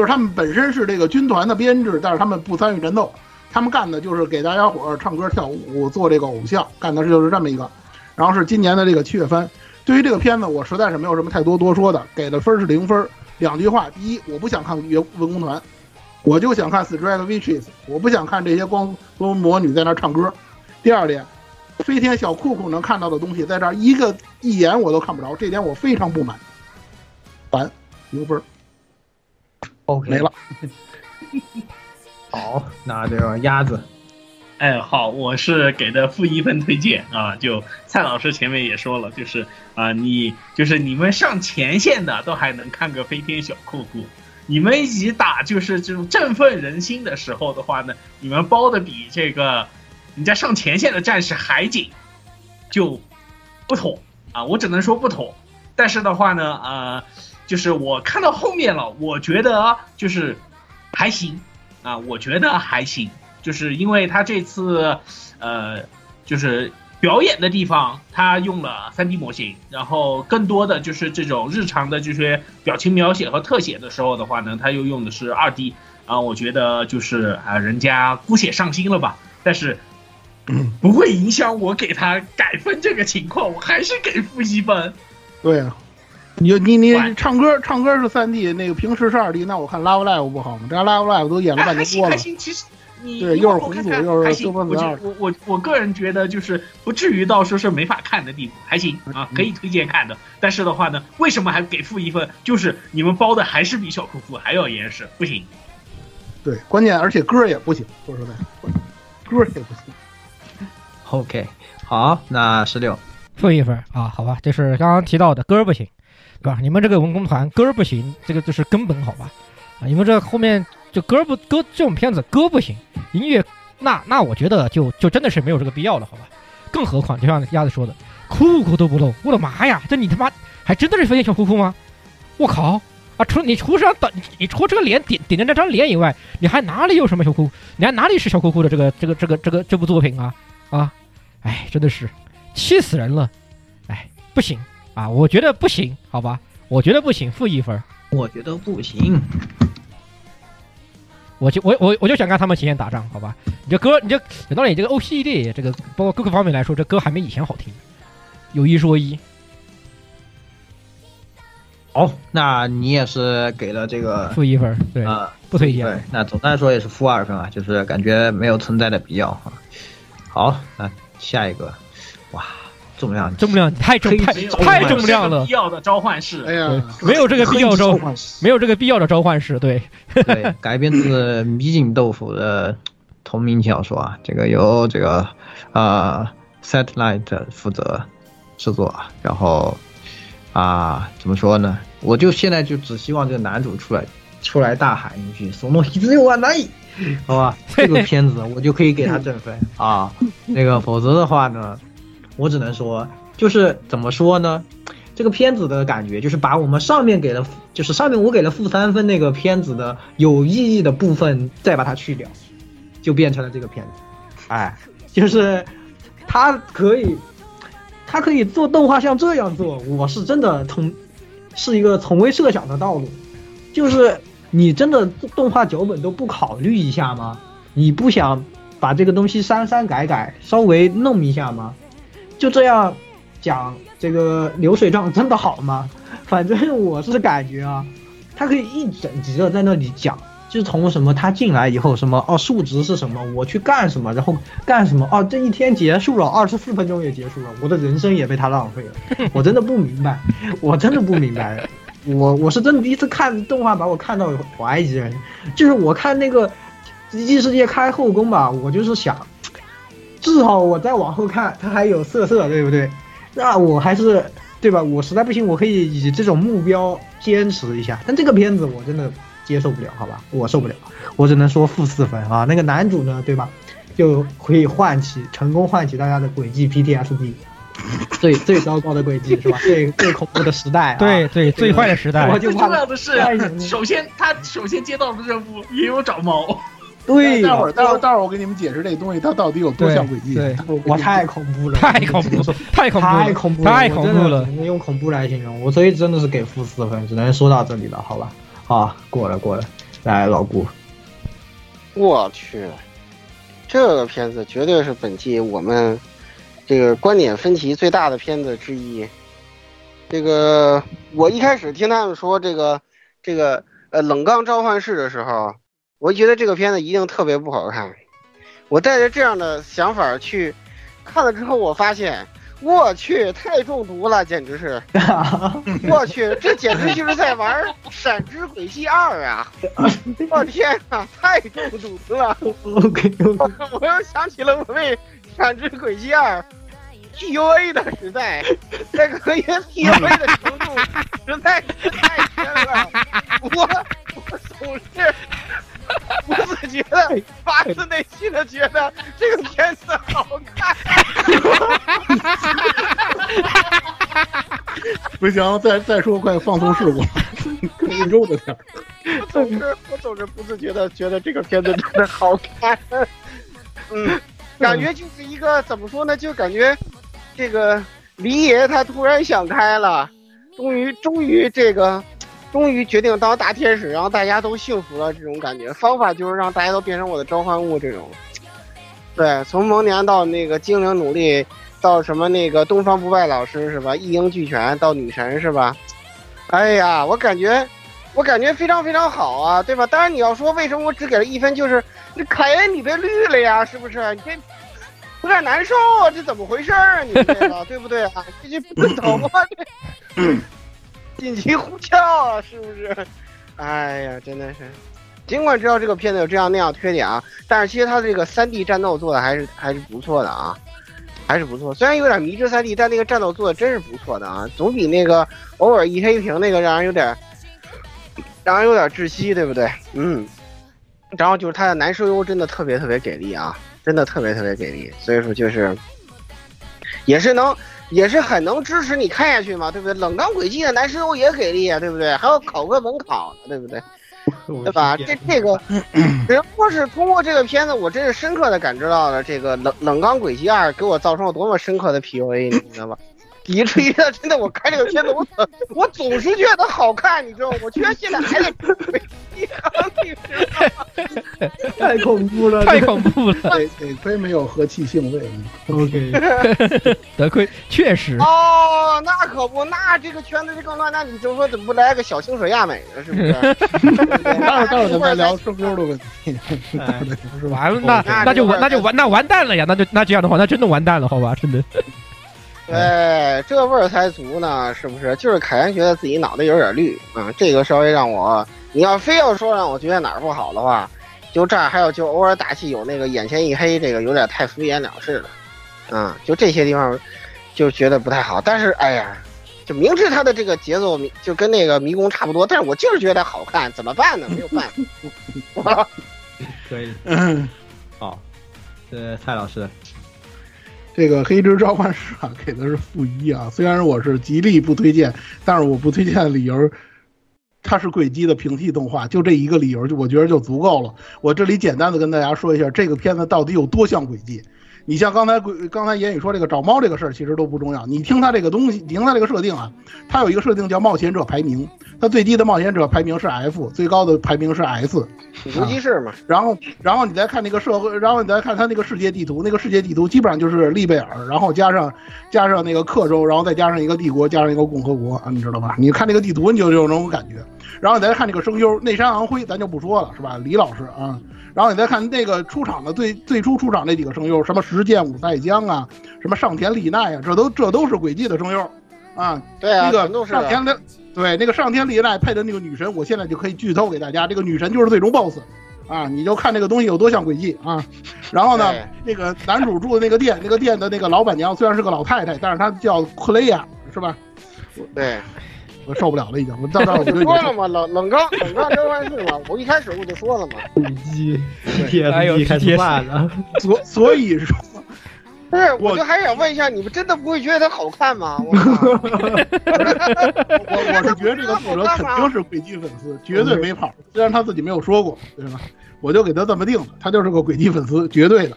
就是他们本身是这个军团的编制，但是他们不参与战斗。他们干的就是给大家伙儿唱歌跳舞，做这个偶像，干的就是这么一个。然后是今年的这个七月番。对于这个片子，我实在是没有什么太多多说的，给的分是零分。两句话：第一，我不想看文文工团，我就想看 Strike Witches，我不想看这些光光魔女在那唱歌。第二点，飞天小酷酷能看到的东西，在这儿一个一眼我都看不着，这点我非常不满。烦，零分。OK，没了。好，那这个鸭子，哎，好，我是给的负一分推荐啊。就蔡老师前面也说了，就是啊，你就是你们上前线的都还能看个飞天小酷酷，你们一起打就是这种振奋人心的时候的话呢，你们包的比这个人家上前线的战士还紧，就不妥啊！我只能说不妥。但是的话呢，呃，就是我看到后面了，我觉得就是还行啊，我觉得还行，就是因为他这次呃，就是表演的地方，他用了 3D 模型，然后更多的就是这种日常的这些表情描写和特写的时候的话呢，他又用的是 2D 啊，我觉得就是啊，人家姑且上心了吧，但是。不会影响我给他改分这个情况，我还是给负一分。对啊，你你你唱歌唱歌是三 D，那个平时是二 D，那我看 Love Live 不好吗？这 Love Live 都演了半年多了。还行，其实你对又是红组又是多分子二，我我我个人觉得就是不至于到说是没法看的地步，还行啊，可以推荐看的。但是的话呢，为什么还给负一分？就是你们包的还是比小酷酷还要严实，不行。对，关键而且歌也不行，说实在，歌也不行。OK，好，那十六负一分啊，好吧，这是刚刚提到的歌不行，对吧？你们这个文工团歌不行，这个就是根本，好吧？啊，你们这后面就歌不歌这种片子歌不行，音乐那那我觉得就就真的是没有这个必要了，好吧？更何况就像鸭子说的，酷酷都不露，我的妈呀，这你他妈还真的是飞天小酷酷吗？我靠啊！除了你除上等你除了这个脸顶顶着那张脸以外，你还哪里有什么小酷？你还哪里是小酷酷的这个这个这个这个这部作品啊啊？哎，真的是气死人了！哎，不行啊，我觉得不行，好吧，我觉得不行，负一分。我觉得不行，我就我我我就想看他们前线打仗，好吧？你这歌，你这讲道理，这个 OPD 这个包括各个方面来说，这歌还没以前好听。有一说一。好，那你也是给了这个负一分，对啊，不推荐。对，那总的来说也是负二分啊，就是感觉没有存在的必要啊。好，那。下一个，哇，重量重量太重太太重量了，必要的召唤师，哎呀，没有这个必要召唤，没有这个必要的召唤师，对 对，改编自米井豆腐的同名小说啊，这个由这个啊 Satellite 负责制作，然后啊怎么说呢？我就现在就只希望这个男主出来出来大喊一句“索诺希兹又万奈”。好吧，这个片子我就可以给他正分啊。那个，否则的话呢，我只能说，就是怎么说呢？这个片子的感觉就是把我们上面给了，就是上面我给了负三分那个片子的有意义的部分，再把它去掉，就变成了这个片子。哎，就是他可以，他可以做动画像这样做，我是真的从是一个从未设想的道路，就是。你真的动画脚本都不考虑一下吗？你不想把这个东西删删改改，稍微弄一下吗？就这样讲这个流水账真的好吗？反正我是感觉啊，他可以一整集的在那里讲，就从什么他进来以后什么哦数值是什么，我去干什么，然后干什么哦这一天结束了，二十四分钟也结束了，我的人生也被他浪费了，我真的不明白，我真的不明白。我我是真的第一次看动画，把我看到怀疑人，就是我看那个《奇迹世界》开后宫吧，我就是想，至少我再往后看，他还有色色，对不对？那我还是对吧？我实在不行，我可以以这种目标坚持一下。但这个片子我真的接受不了，好吧？我受不了，我只能说负四分啊。那个男主呢，对吧？就可以唤起成功唤起大家的轨迹 PTSD。最最糟糕的轨迹是吧？最最恐怖的时代，对对，最坏的时代。最重要的是，首先他首先接到的任务也有找猫。对，待会儿待会儿待会儿我给你们解释这东西它到底有多像轨迹。对，我太恐怖了，太恐怖，太恐怖，太恐怖，太恐怖了。用恐怖来形容我，所以真的是给负四分，只能说到这里了，好吧？好，过了过了，来老顾。我去，这个片子绝对是本季我们。这个观点分歧最大的片子之一，这个我一开始听他们说这个这个呃冷钢召唤师的时候，我觉得这个片子一定特别不好看。我带着这样的想法去看了之后，我发现我去太中毒了，简直是！我去，这简直就是在玩《闪之轨迹二》啊！我天哪，太中毒了！OK，我又想起了我被《闪之轨迹二》。PUA 的时代，这个和 PUA 的程度实在是太深了。我我 不自觉的，发自内心的觉得这个片子好看。不行，再再说快放松事故，更肉的点。总是我总是不自觉的觉得这个片子真的好看。嗯，感觉就是一个怎么说呢，就感觉这个李爷他突然想开了，终于终于这个。终于决定当大天使，然后大家都幸福了，这种感觉。方法就是让大家都变成我的召唤物，这种。对，从萌年到那个精灵努力，到什么那个东方不败老师是吧？一应俱全到女神是吧？哎呀，我感觉，我感觉非常非常好啊，对吧？当然你要说为什么我只给了一分，就是那凯恩你被绿了呀，是不是？你这有点难受啊，这怎么回事啊？你这个对不对啊？这就不疼啊？这。紧急呼叫，是不是？哎呀，真的是。尽管知道这个片子有这样那样缺点啊，但是其实它这个三 D 战斗做的还是还是不错的啊，还是不错。虽然有点迷之三 D，但那个战斗做的真是不错的啊，总比那个偶尔一黑屏那个让人有点让人有点窒息，对不对？嗯。然后就是它的男声优真的特别特别给力啊，真的特别特别给力，所以说就是也是能。也是很能支持你看下去嘛，对不对？冷钢轨迹的男生优也给力啊，对不对？还要考个文考呢，对不对？对吧？这这个，只不过是通过这个片子，我真是深刻的感知到了这个冷冷钢轨迹二给我造成了多么深刻的 PUA，你知道吧？以至于真的，我看这个片子，我我总是觉得好看，你知道吗？我居然现在还在追，太恐怖了，太恐怖了！得得亏没有和气性味。OK，得亏确实。哦，那可不，那这个圈子就更乱。那你就说怎么不来个小清水亚美呢？是不是？待会儿待会儿咱再聊声优 的问题。完了，那那就完，那就完，那完蛋了呀！那就那这样的话，那真的完蛋了，好吧？真的。对，这味儿才足呢，是不是？就是凯恩觉得自己脑袋有点绿啊，这个稍微让我，你要非要说让我觉得哪儿不好的话，就这儿还有就偶尔打戏有那个眼前一黑，这个有点太敷衍了事了，啊，就这些地方就觉得不太好。但是哎呀，就明知他的这个节奏就跟那个迷宫差不多，但是我就是觉得好看，怎么办呢？没有办法。可以，好，这蔡老师。这个《黑之召唤师》啊，给的是负一啊。虽然我是极力不推荐，但是我不推荐的理由，它是轨迹的平替动画，就这一个理由，就我觉得就足够了。我这里简单的跟大家说一下，这个片子到底有多像轨迹。你像刚才刚才言语说这个找猫这个事儿，其实都不重要。你听他这个东西，你听他这个设定啊，他有一个设定叫冒险者排名，他最低的冒险者排名是 F，最高的排名是 S，无机式嘛。然后，然后你再看那个社会，然后你再看他那个世界地图，那个世界地图基本上就是利贝尔，然后加上加上那个克州，然后再加上一个帝国，加上一个共和国啊，你知道吧？你看那个地图，你就有那种感觉。然后你再看这个声优内山昂辉，咱就不说了，是吧？李老师啊。然后你再看那个出场的最最初出场那几个声优，什么石剑武赛江啊，什么上田丽奈啊，这都这都是轨迹的声优啊。对啊，那个上田的，对那个上田丽奈配的那个女神，我现在就可以剧透给大家，这个女神就是最终 BOSS 啊！你就看这个东西有多像轨迹啊。然后呢，那个男主住的那个店，那个店的那个老板娘虽然是个老太太，但是她叫克雷亚，是吧？对。我受不了了，已经。我到这儿我就说了嘛，冷冷刚冷刚召唤师嘛，我一开始我就说了嘛。轨迹，还有开始慢了。所所以说，不是，我就还想问一下，你们真的不会觉得它好看吗？我我是觉得这个作者肯定是轨迹粉丝，绝对没跑。虽然他自己没有说过，对吧？我就给他这么定了，他就是个轨迹粉丝，绝对的。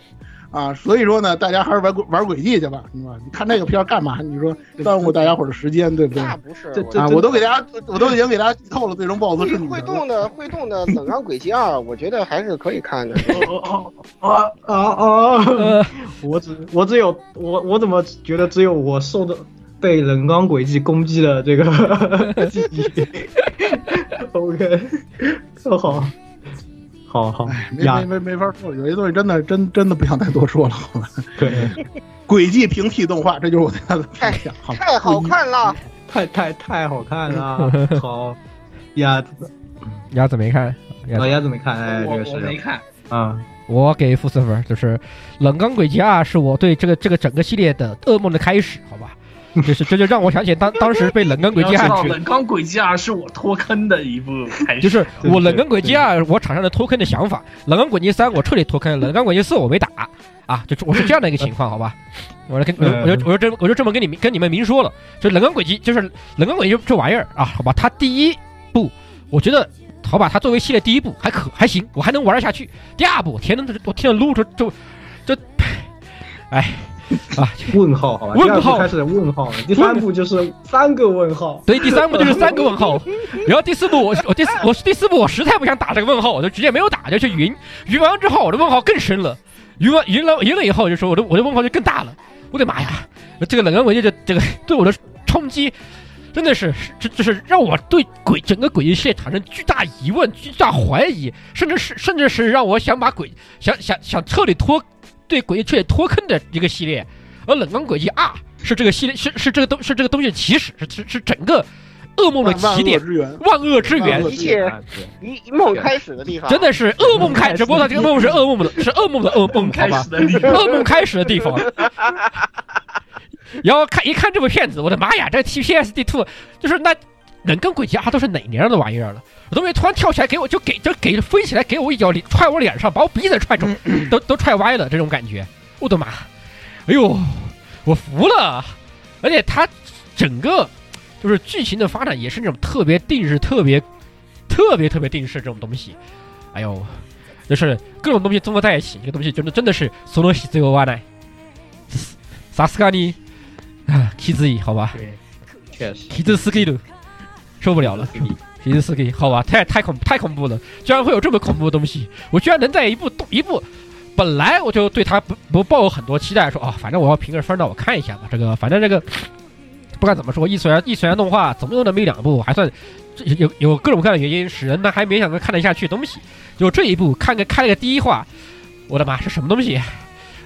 啊，所以说呢，大家还是玩玩轨迹去吧，是吧？你看这个片干嘛？你说耽误大家伙的时间，对不对？那不是，啊，我都给大家，我都已经给大家剧透了，最终 BOSS 是你。会动的，会动的冷钢轨迹二，我觉得还是可以看的。哦哦啊啊啊！我只我只有我我怎么觉得只有我受的被冷钢轨迹攻击的这个 记忆？OK，好。好好，没没没没法说，有些东西真的真真的不想再多说了，好吧？对，轨迹平替动画，这就是我对他的太太好看了，太太太好看了。好，鸭子，鸭子没看，老鸭子没看，哎，这个是没看啊。我给负四分，就是《冷钢轨迹二》是我对这个这个整个系列的噩梦的开始？就是这就让我想起当 当时被冷钢轨迹二冷钢轨迹二是我脱坑的一部开始，就是我冷钢轨迹二我产生了脱坑的想法，冷钢轨迹三我彻底脱坑，冷钢轨迹四我没打啊，就我是这样的一个情况，好吧？我来跟我就我就我就这我就这么跟你们跟你们明说了，就冷钢轨迹就是冷钢轨迹这玩意儿啊，好吧？它第一部我觉得好吧，它作为系列第一部还可还行，我还能玩得下去。第二部天呐，我天呐撸着就就，哎。啊，问号好吧，问号。开始问号了，第三步就是三个问号，对，第三步就是三个问号，然后第四步我我第四 我第四步我实在不想打这个问号，我就直接没有打，就去云云完之后我的问号更深了，云完云了云了以后就说我的我的问号就更大了，我的妈呀，这个冷人文就这个对我的冲击真的是这这是让我对鬼整个鬼系列产生巨大疑问、巨大怀疑，甚至是甚至是让我想把鬼想想想彻底脱。对《诡异却脱坑的一个系列，而《冷光诡计二》是这个系列是是这个东是这个东西的起始，是是是整个噩梦的起点，万恶之源，一切一梦开始的地方，真的是噩梦开，只不过这个梦是噩梦的，是噩梦的噩梦，好吧？噩梦开始的地方。然后看一看这部片子，我的妈呀，这 TPSD Two 就是那冷跟鬼计二都是哪年的玩意儿了？我东西突然跳起来给我就给就给飞起来给我一脚踹我脸上，把我鼻子踹肿，都都踹歪了这种感觉，我的妈！哎呦，我服了！而且它整个就是剧情的发展也是那种特别定式、特别特别特别定式这种东西。哎呦，就是各种东西综合在一起，这个东西真的真的是索罗西最欧瓦奈，啥斯卡尼啊，K 字 E 好吧？对，确实，K 字斯 K 的受不了了。皮斯斯给好吧，太太恐太恐怖了，居然会有这么恐怖的东西！我居然能在一部动一部，本来我就对他不不抱有很多期待，说啊，反正我要评个分让，我看一下吧。这个反正这个不管怎么说，异次元异次元动画总有那么一两部还算有有各种各样的原因使人呢还勉强能看得下去东西。就这一部看个看了个第一话，我的妈是什么东西？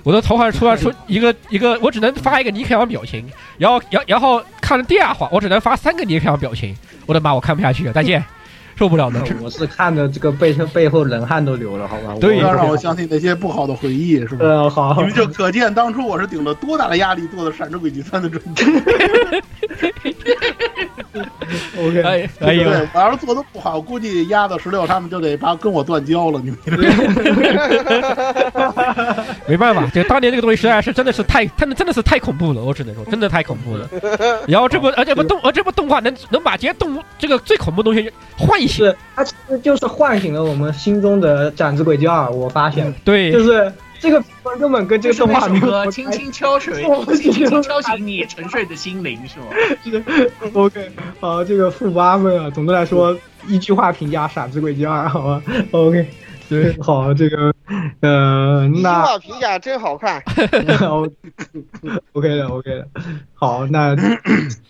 我的头发出来出 一个一个，我只能发一个尼克王表情，然后然然后看了第二话，我只能发三个尼克王表情。我的妈！我看不下去了，再见，受不了了。我是看着这个背背后冷汗都流了，好吧？对，要让我想起那些不好的回忆，是吧？嗯，好。你们就可见当初我是顶着多大的压力做的《闪之轨迹三》的准备。OK，哎哎呦，我要是做的不好，估计压到十六他们就得把跟我断交了。你们 没办法，这当年这个东西实在是真的是太，真的真的是太恐怖了。我只能说，真的太恐怖了。然后这部，而且不动，而这部动画能能把这些动物这个最恐怖的东西唤醒，它其实就是唤醒了我们心中的《斩之轨迹二》。我发现，对，就是这个根本跟这个动画没有。轻轻敲水，轻轻敲醒你沉睡的心灵，是吗？OK，好，这个富八分啊。总的来说，一句话评价《傻子轨迹二》，好吧？OK。对，好，这个，呃，那句话评价真好看。OK 的，OK 的。好，那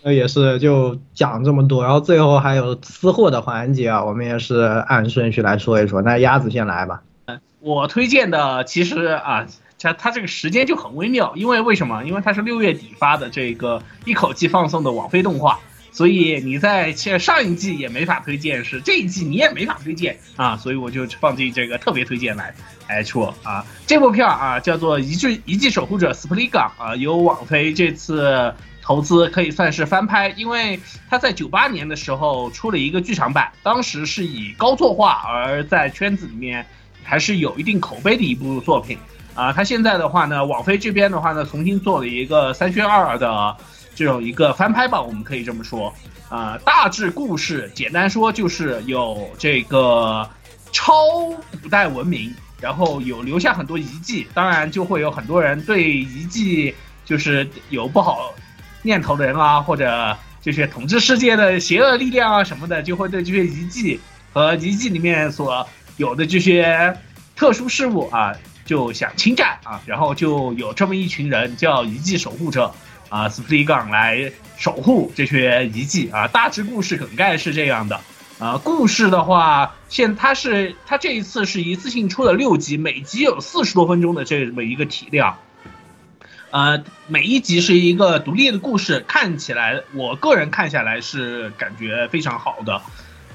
那也是就讲这么多，然后最后还有私货的环节啊，我们也是按顺序来说一说。那鸭子先来吧。我推荐的其实啊，它它这个时间就很微妙，因为为什么？因为它是六月底发的这个一口气放送的网飞动画。所以你在上一季也没法推荐，是这一季你也没法推荐啊，所以我就放进这个特别推荐来来说啊。这部片啊叫做《一句一季守护者》斯普利港啊，由网飞这次投资可以算是翻拍，因为他在九八年的时候出了一个剧场版，当时是以高作画而在圈子里面还是有一定口碑的一部作品啊。他现在的话呢，网飞这边的话呢，重新做了一个三选二的。这种一个翻拍吧，我们可以这么说，啊，大致故事简单说就是有这个超古代文明，然后有留下很多遗迹，当然就会有很多人对遗迹就是有不好念头的人啊，或者这些统治世界的邪恶力量啊什么的，就会对这些遗迹和遗迹里面所有的这些特殊事物啊，就想侵占啊，然后就有这么一群人叫遗迹守护者。啊，斯普利港来守护这些遗迹啊，大致故事梗概是这样的。啊，故事的话，现它是它这一次是一次性出了六集，每集有四十多分钟的这么一个体量。呃，每一集是一个独立的故事，看起来我个人看下来是感觉非常好的。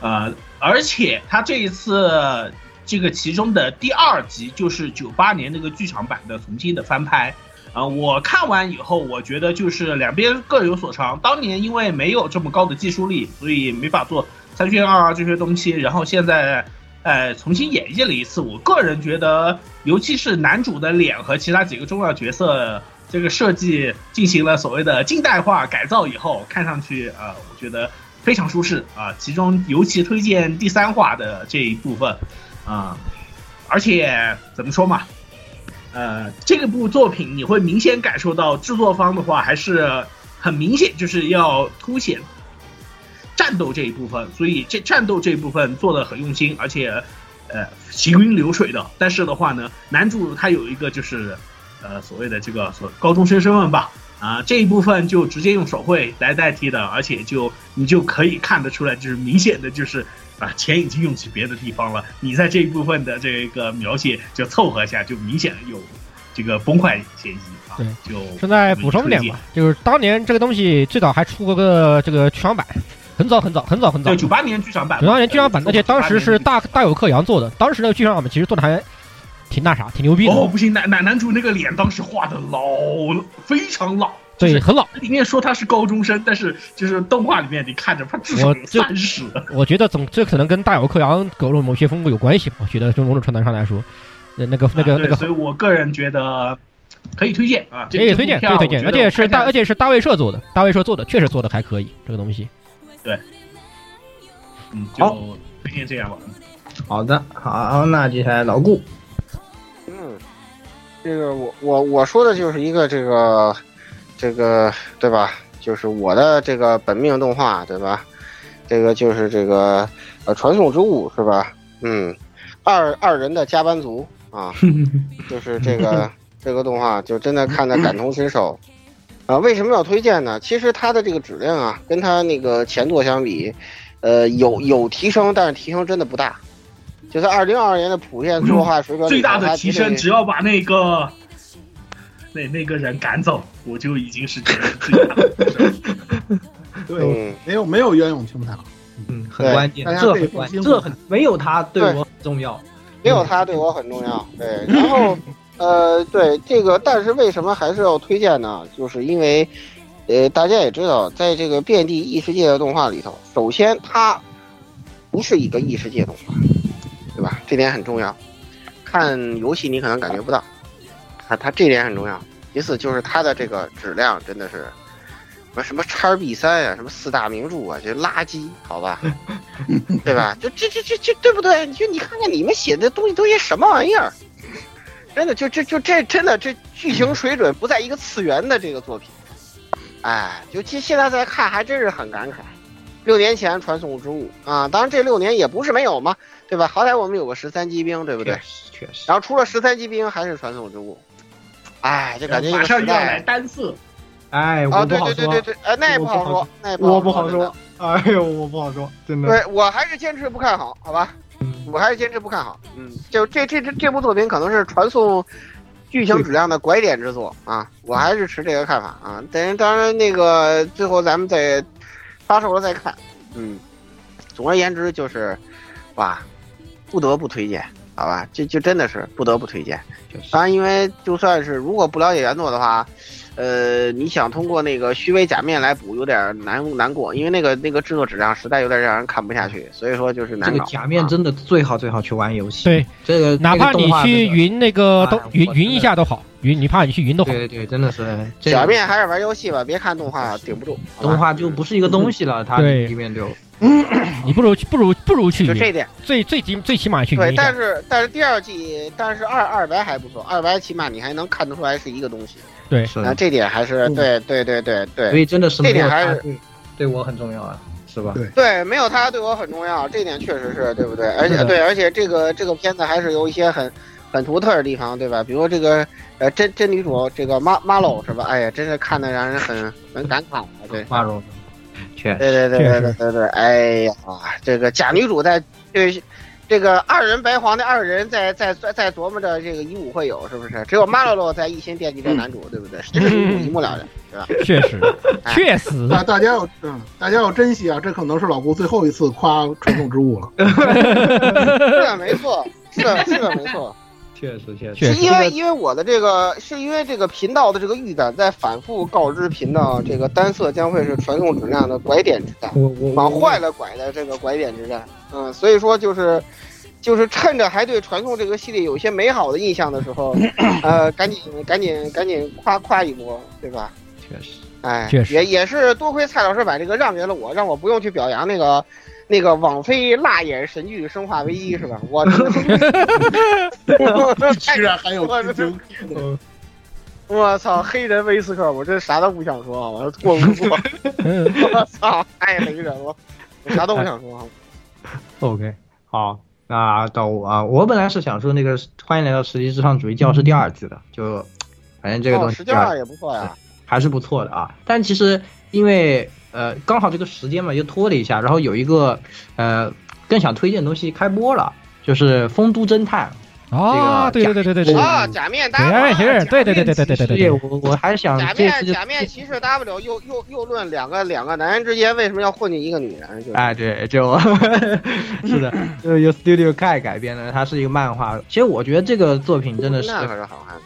呃，而且他这一次这个其中的第二集就是九八年那个剧场版的重新的翻拍。啊、我看完以后，我觉得就是两边各有所长。当年因为没有这么高的技术力，所以没法做三选二啊这些东西。然后现在，呃，重新演绎了一次。我个人觉得，尤其是男主的脸和其他几个重要角色这个设计进行了所谓的近代化改造以后，看上去呃，我觉得非常舒适啊。其中尤其推荐第三话的这一部分啊、而且怎么说嘛，呃，这部作品你会明显感受到制作方的话还是很明显，就是要凸显战斗这一部分，所以这战斗这一部分做的很用心，而且呃行云流水的。但是的话呢，男主他有一个就是呃所谓的这个所高中生身份吧，啊、这一部分就直接用手绘来代替的，而且就你就可以看得出来，就是明显的就是。啊，钱已经用去别的地方了，你在这一部分的这个描写就凑合一下，就明显有这个崩坏嫌疑啊。对，就顺带补充一点吧，就是当年这个东西最早还出过个这个剧场版，很早很早很早很早对，，九八年剧场版，九八年剧场版，而且当时是大。大大有克洋做的，当时那个剧场版其实做的还挺那啥，挺牛逼的，哦，不行，男男男主那个脸当时画的老，非常老。对，很老。里面说他是高中生，但是就是动画里面你看着他至少有三十。我觉得总这可能跟大有克洋搞入某些风格有关系吧。我觉得从某种传统上来说，那那个那个那个所以我个人觉得可以推荐啊，可以推荐，可以推荐，而且是大，而且且是大卫社做的，大卫社做的确实做的还可以，这个东西。对嗯，好就推荐这样吧。好的，好，那接下来老顾，嗯，这个我我我说的就是一个这个这个对吧？就是我的这个本命动画对吧？这个就是这个呃传送之物是吧？嗯，二二人的加班族啊，就是这个这个动画就真的看得感同身受。啊，为什么要推荐呢？其实它的这个质量啊，跟它那个前作相比，呃，有有提升，但是提升真的不大。就是二零二二年的普遍作画水准，最大的提升，只要把那个那那个人赶走，我就已经是觉得最大的提升。对，嗯，没有没有袁咏清他，嗯，很关键大，家这很关键，这很没有他对我很重要。没有他对我很重要。对，然后 呃，对这个，但是为什么还是要推荐呢？就是因为呃，大家也知道，在这个遍地异世界的动画里头，首先它不是一个异世界动画，对吧？这点很重要。看游戏你可能感觉不到，啊，它这点很重要。其次就是它的这个质量真的是什么什么叉 B 三啊，什么四大名著啊，这垃圾，好吧，对吧？就这这这这对不对？你就你看看你们写的东西都些什么玩意儿？真的就这就这真的这剧情水准不在一个次元的这个作品，哎，就其现在再看还真是很感慨。六年前传送之物啊，当然这六年也不是没有嘛，对吧？好歹我们有个十三级兵，对不对确？实，确实。然后除了十三级兵还是传送之物，哎，就感觉一马上又要来单次，哎，啊，我不好说对对对对，对，呃，那也不好说，那也不我不好说。哎呦，我不好说，真的。对我还是坚持不看好，好吧？嗯我还是坚持不看好。嗯，就这这这这部作品可能是传送剧情质量的拐点之作啊，我还是持这个看法啊。等当然那个最后咱们再发售了再看。嗯，总而言之就是，哇，不得不推荐，好吧？这就真的是不得不推荐。当然，因为就算是如果不了解原作的话，呃，你想通过那个虚伪假面来补，有点难难过，因为那个那个制作质量实在有点让人看不下去，所以说就是这难搞。个假面啊真的最好最好去玩游戏。对，这个哪怕你去云那个都云云一下都好，云你怕你去云都好。对对，真的是表面还是玩游戏吧，别看动画顶不住。动画就不是一个东西了，它对里面就你不如去不如不如去，就这点。最最起最起码去对，但。是但是第二季，但是二二白还不错，二白起码你还能看得出来是一个东西。对，啊，是那，这点还是对对对对对所以真的是这点还是对对我很重要啊，是吧？对对，没有他对我很重要，这点确实是对不对？而且对，而且这个这个片子还是有一些很很独特的地方，对吧？比如这个呃真真女主这个马马喽是吧？哎呀，真是看的让人很很感慨啊，对。马蓉，确实对对对对对对对，哎呀，这个假女主在对这个二人白黄的二人在在在在琢磨着这个以武会友是不是？只有马洛洛在一心惦记着男主，对不对？这是女主一目了然，是吧？确实哎确实，大大家要嗯，大家要珍惜啊，这可能是老顾最后一次夸传送之物了。是的，没错，是的，是的，没错。确实确实，确实是因为因为我的这个是因为这个频道的这个预感在反复告知频道，这个单色将会是传送质量的拐点之战，往坏了拐的这个拐点之战。嗯，所以说就是就是趁着还对传送这个系列有一些美好的印象的时候，呃，赶紧赶紧赶紧夸夸一波，对吧？确实，哎，确实也也是多亏蔡老师把这个让给了我，让我不用去表扬那个那个网飞辣眼神剧《生化危机》是吧？我 居然还有我操，黑人威斯克，我这啥都不想说啊，我过不过，我操，太雷人了，我啥都不想说啊。OK，好，那到我啊，我本来是想说那个欢迎来到实际至上主义教室第二季的，就反正这个东哦，西、十九二也不错呀。还是不错的啊。但其实因为呃刚好这个时间嘛，又拖了一下，然后有一个呃更想推荐的东西开播了，就是《丰都侦探哦，对对对对对对，啊，假面大假面骑士，对对对对对对对》对，对，我我还想假面假面骑士 W 又又又论两个两个男人之间为什么要混进一个女人，就是哎，对，就是的，就由 Studio Kai 改编的，它是一个漫画。其实我觉得这个作品真的是那可是好汉。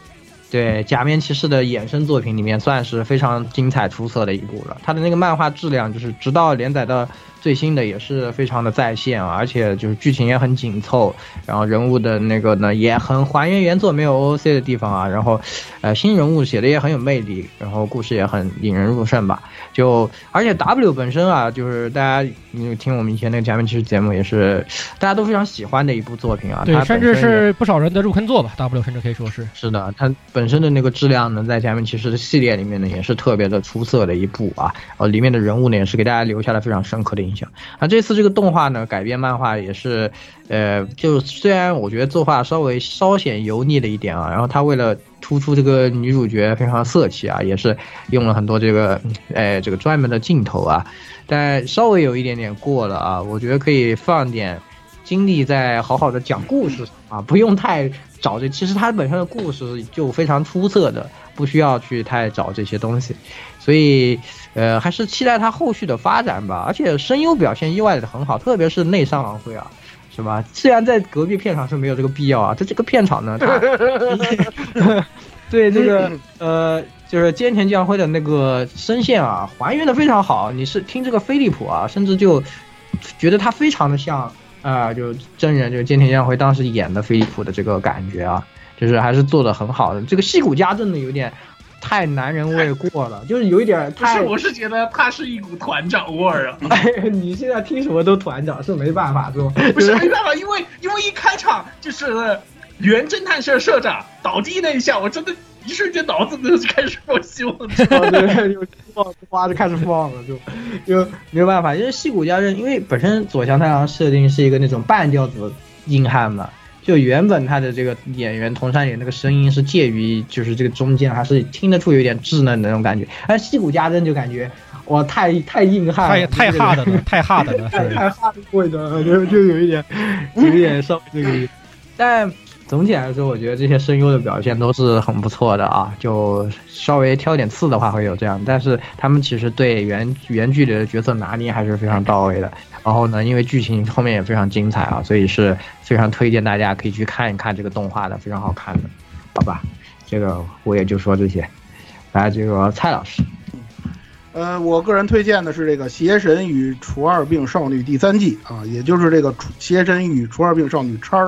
对假面骑士的衍生作品里面算是非常精彩出色的一部了。它的那个漫画质量，就是直到连载到最新的也是非常的在线啊，而且就是剧情也很紧凑，然后人物的那个呢也很还原原作没有 OOC 的地方啊，然后呃新人物写的也很有魅力，然后故事也很引人入胜吧。就而且 W 本身啊，就是大家因为听我们以前那个假面骑士节目，也是大家都非常喜欢的一部作品啊。对，甚至是不少人的入坑作吧，W 甚至可以说是。是的，它本身的那个质量呢，在假面骑士的系列里面呢，也是特别的出色的一部啊。呃，里面的人物呢，也是给大家留下了非常深刻的印象。啊，这次这个动画呢，改编漫画也是，呃，就虽然我觉得作画稍微稍显油腻了一点啊，然后他为了突出这个女主角非常色气啊，也是用了很多这个，哎，这个专门的镜头啊，但稍微有一点点过了啊，我觉得可以放点精力在好好的讲故事上啊，不用太找这，其实它本身的故事就非常出色的，不需要去太找这些东西，所以呃还是期待他后续的发展吧。而且声优表现意外的很好，特别是内山昂辉啊。是吧？虽然在隔壁片场是没有这个必要啊，在这个片场呢，他 对这个呃，就是菅田将晖的那个声线啊，还原的非常好。你是听这个飞利浦啊，甚至就觉得他非常的像啊、就真人，就是菅田将晖当时演的飞利浦的这个感觉啊，就是还是做的很好的。这个戏骨家真的有点太男人味过了，就是有一点不是，我是觉得他是一股团长味儿啊。哎，你现在听什么都团长是没办法是吧？不是没办法，因为因为一开场就是原侦探社社长倒地那一下，我真的一瞬间脑子里 就开始放希望。哦，对，就放花就开始放了，就就没有办法，因为戏骨家人，因为本身左翔太郎设定是一个那种半吊子硬汉嘛，就原本他的这个演员童山演那个声音是介于就是这个中间，还是听得出有点稚嫩的那种感觉，而戏骨加真就感觉哇太太硬汉了，太太这个。hard 了，太 hard 了，太太 hard 味的，就就有一点有一点稍微这个意思，但。总体来说，我觉得这些声优的表现都是很不错的啊，就稍微挑点刺的话会有这样，但是他们其实对原原剧里的角色拿捏还是非常到位的。然后呢，因为剧情后面也非常精彩啊，所以是非常推荐大家可以去看一看这个动画的，非常好看的，好吧？这个我也就说这些。来，这个蔡老师，呃，我个人推荐的是这个《邪神与除二病少女》第三季啊，也就是这个《邪神与除二病少女叉儿》。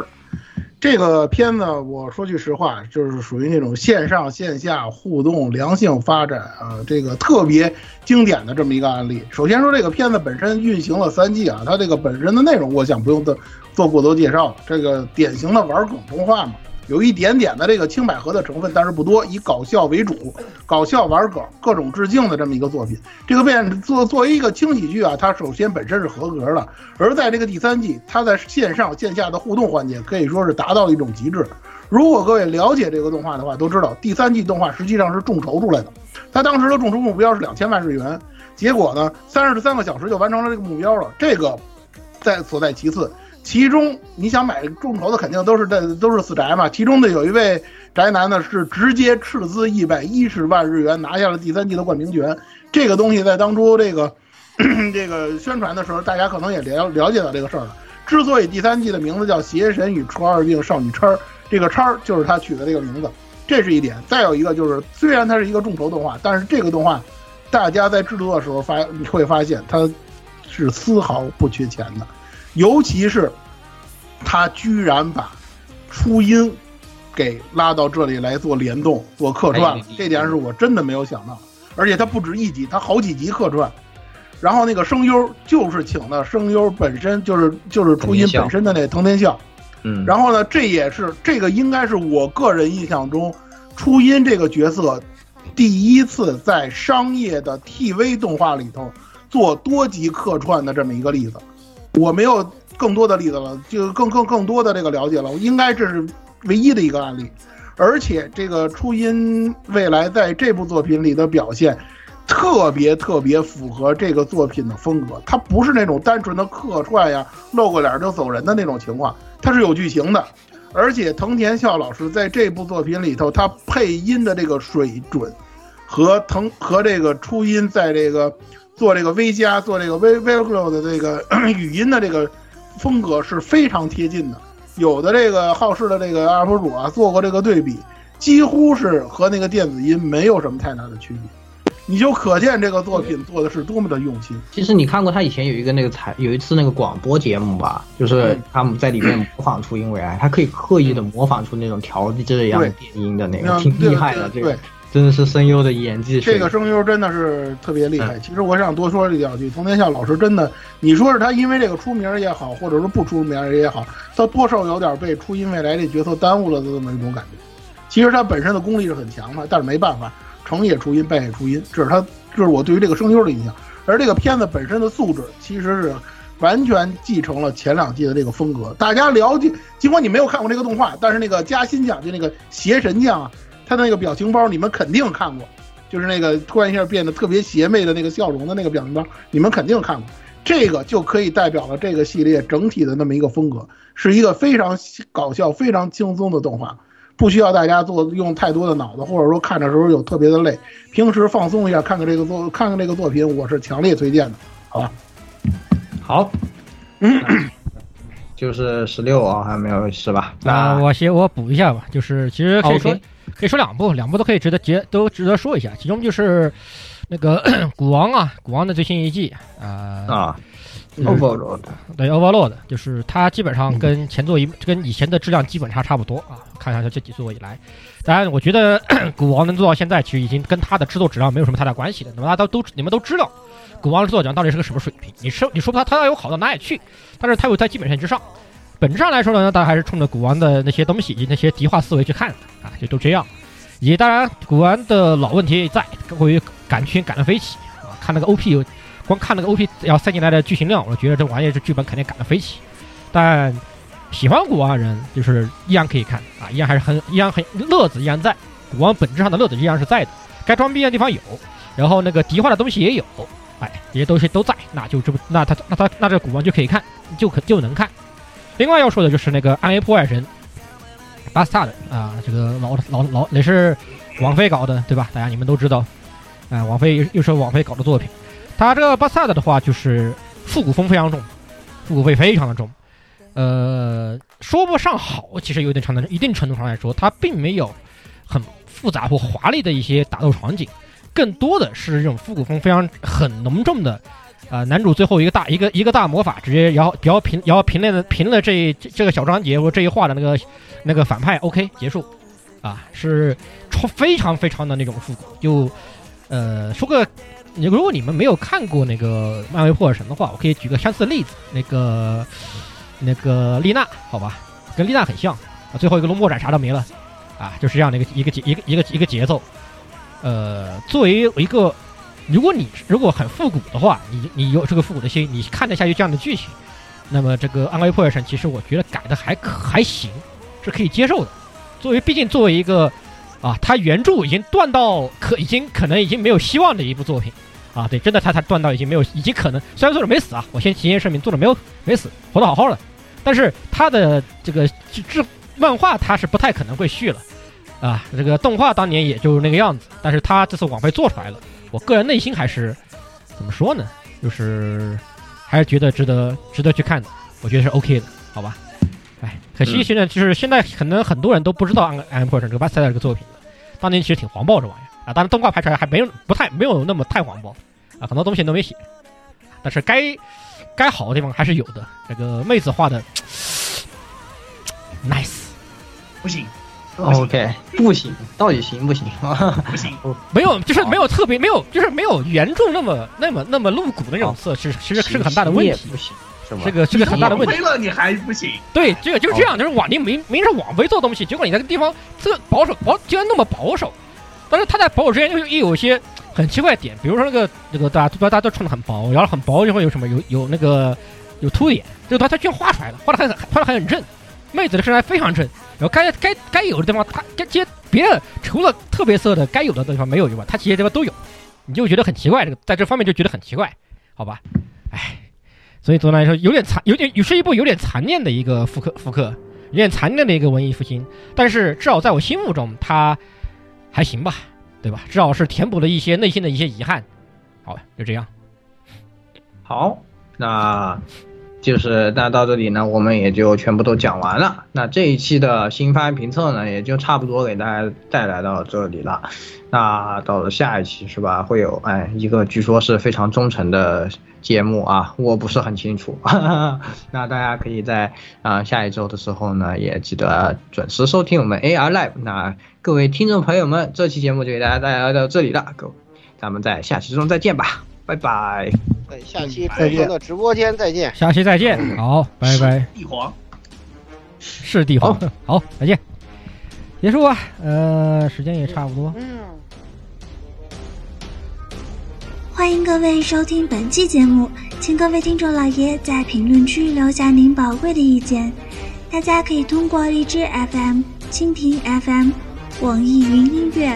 这个片子，我说句实话，就是属于那种线上线下互动、良性发展啊，这个特别经典的这么一个案例。首先说这个片子本身运行了三季啊，它这个本身的内容，我想不用做做过多介绍。这个典型的玩梗动画嘛，有一点点的这个青百合的成分，但是不多，以搞笑为主，搞笑玩梗，各种致敬的这么一个作品。这个片作作为一个轻喜剧啊，它首先本身是合格的，而在这个第三季，它在线上线下的互动环节可以说是达到了一种极致。如果各位了解这个动画的话，都知道第三季动画实际上是众筹出来的，它当时的众筹目标是两千万日元，结果呢，三十三个小时就完成了这个目标了，这个在所在其次。其中你想买众筹的肯定都是在都是死宅嘛，其中的有一位宅男呢是直接斥资一百一十万日元拿下了第三季的冠名权，这个东西在当初这个 这个宣传的时候，大家可能也了了解到这个事儿了。之所以第三季的名字叫《邪神与除二病少女叉》，这个叉就是他取的这个名字，这是一点。再有一个就是，虽然它是一个众筹动画，但是这个动画大家在制作的时候发你会发现它是丝毫不缺钱的，尤其是他居然把初音给拉到这里来做联动、做客串了哎，这点是我真的没有想到。而且他不止一集，他好几集客串。然后那个声优就是请的声优本身就是就是初音本身的那藤田孝，嗯，然后呢，这也是这个应该是我个人印象中，初音这个角色第一次在商业的 TV 动画里头做多集客串的这么一个例子。我没有更多的例子了，就更更更多的这个了解了，应该这是唯一的一个案例。而且这个初音未来在这部作品里的表现。特别特别符合这个作品的风格，它不是那种单纯的客串呀、露个脸就走人的那种情况，它是有剧情的。而且藤田孝老师在这部作品里头，他配音的这个水准，和藤和这个初音在这个做这个 V 加做这个 V Velcro 的这个 语音的这个风格是非常贴近的。有的这个好事的这个 UP 主啊，做过这个对比，几乎是和那个电子音没有什么太大的区别。你就可见这个作品做的是多么的用心。其实你看过他以前有一个那个采有一次那个广播节目吧，就是他们在里面模仿出音未来，他可以刻意的模仿出那种调制这样的电音的那个，挺厉害的。这个真的是声优的演技。这个声优真的是特别厉害。其实我想多说一两句，童天笑老师真的，你说是他因为这个出名也好，或者说不出名也好，他多少有点被初音未来这角色耽误了的这么一种感觉。其实他本身的功力是很强的，但是没办法。成也初音，败也初音，这是他，这是我对于这个声优的印象。而这个片子本身的素质，其实是完全继承了前两季的这个风格。大家了解，尽管你没有看过这个动画，但是那个加薪奖就那个邪神将啊，他那个表情包你们肯定看过，就是那个突然一下变得特别邪魅的那个笑容的那个表情包，你们肯定看过。这个就可以代表了这个系列整体的那么一个风格，是一个非常搞笑、非常轻松的动画。不需要大家做用太多的脑子，或者说看的时候有特别的累，平时放松一下，看看这个作看看这个作品，我是强烈推荐的，好吧？好，嗯，就是十六啊，还没有是吧？那我先我补一下吧，就是其实可以说可以说两部，两部都可以值得节都值得说一下，其中就是那个 古王啊，古王的最新一季啊啊。Overload，对 Overload，就是它基本上跟前作一跟以前的质量基本差差不多啊。看下这几作以来，当然我觉得 古王能做到现在，其实已经跟它的制作质量没有什么太大关系了。那么大家都都你们都知道，古王的作质量到底是个什么水平？你说你说他他要有好到哪里去？但是他有在基本线之上。本质上来说呢，大家还是冲着古王的那些东西以及那些敌化思维去看的啊，就都这样。以及当然古玩的老问题在，关于赶群赶得飞起啊，看那个 OP。光看那个 OP 要塞进来的剧情量，我觉得这玩意儿这剧本肯定赶得飞起。但喜欢古王的人就是依然可以看啊，依然还是很依然很乐子依然在，古王本质上的乐子依然是在的。该装逼的地方有，然后那个敌化的东西也有，哎，这些东西都在，那就这不那他那他那这古王就可以看，就可就能看。另外要说的就是那个暗黑破坏神巴斯塔的啊，这个老老老也是王菲搞的对吧？大家你们都知道，啊，王菲又又是王菲搞的作品。他这个巴萨的话，就是复古风非常重，复古味非常的重，呃，说不上好，其实有点程度，一定程度上来说，它并没有很复杂或华丽的一些打斗场景，更多的是这种复古风非常很浓重的，啊，男主最后一个大一个一个大魔法，直接摇摇平摇平了平了这这个小章节或这一话的那个那个反派，OK 结束，啊，是非常非常的那种复古，就呃说个。如果你们没有看过那个漫威破坏神的话，我可以举个相似的例子，那个那个丽娜，好吧，跟丽娜很像啊，最后一个龙墨斩啥都没了，啊，就是这样的一个一个节一个一个一个节奏。呃，作为一个，如果你如果很复古的话，你你有这个复古的心，你看得下去这样的剧情，那么这个暗黑破坏神其实我觉得改的还可还行，是可以接受的。作为毕竟作为一个。啊，他原著已经断到可已经可能已经没有希望的一部作品，啊，对，真的他他断到已经没有，已经可能虽然作者没死啊，我先提前声明，作者没有没死，活得好好的，但是他的这个这漫画他是不太可能会续了，啊，这个动画当年也就那个样子，但是他这次网飞做出来了，我个人内心还是怎么说呢，就是还是觉得值得值得去看的，我觉得是 OK 的，好吧。哎，可惜现在就是现在可能很多人都不知道《暗暗破城》这个巴塞尔这个作品了。当年其实挺黄暴这玩意儿啊，当然动画拍出来还没有不太没有那么太黄暴啊，很多东西都没写，但是该该好的地方还是有的。这个妹子画的 nice，不行，OK，不行，到底行不行？不行，没有就是没有特别没有就是没有原著那么那么那么露骨的那种色，是其实是个很大的问题。不。行，是个是个很大的问题。飞。了你还不行？对，这个就是这样，就是网你明明是网飞做东西，结果你那个地方这保守保竟然那么保守，但是他在保守之间又又有一些很奇怪的点，比如说那个那个大家大家都穿的很薄，然后很薄就会有什么有有那个有凸点，这个他他居然画出来了，画的很画的很正，妹子的身材非常正，然后该该该有的地方他该接别的除了特别色的该有的地方没有以外，他其他地方都有，你就觉得很奇怪，这个在这方面就觉得很奇怪，好吧，唉。所以总的来说，有点残，有点是一部有点残念的一个复刻复刻，有点残念的一个文艺复兴。但是至少在我心目中，它还行吧，对吧？至少是填补了一些内心的一些遗憾。好吧，就这样。好，那就是那到这里呢，我们也就全部都讲完了。那这一期的新番评测呢，也就差不多给大家带来到这里了。那到了下一期是吧，会有哎一个据说是非常忠诚的节目啊，我不是很清楚。那大家可以在啊、下一周的时候呢，也记得准时收听我们 AR Live。那各位听众朋友们，这期节目就给大家带来到这里了，各位，咱们在下期中再见吧，拜拜。对，下期再见的直播间再见。下期再见，好，拜拜。帝皇，是帝皇，好，再见。结束吧，呃，时间也差不多。欢迎各位收听本期节目，请各位听众老爷在评论区留下您宝贵的意见。大家可以通过荔枝 FM、蜻蜓 FM、网易云音乐、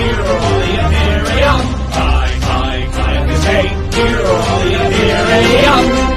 hero Helium. Hi, hi, hi, I'm his hey, hero Imperium.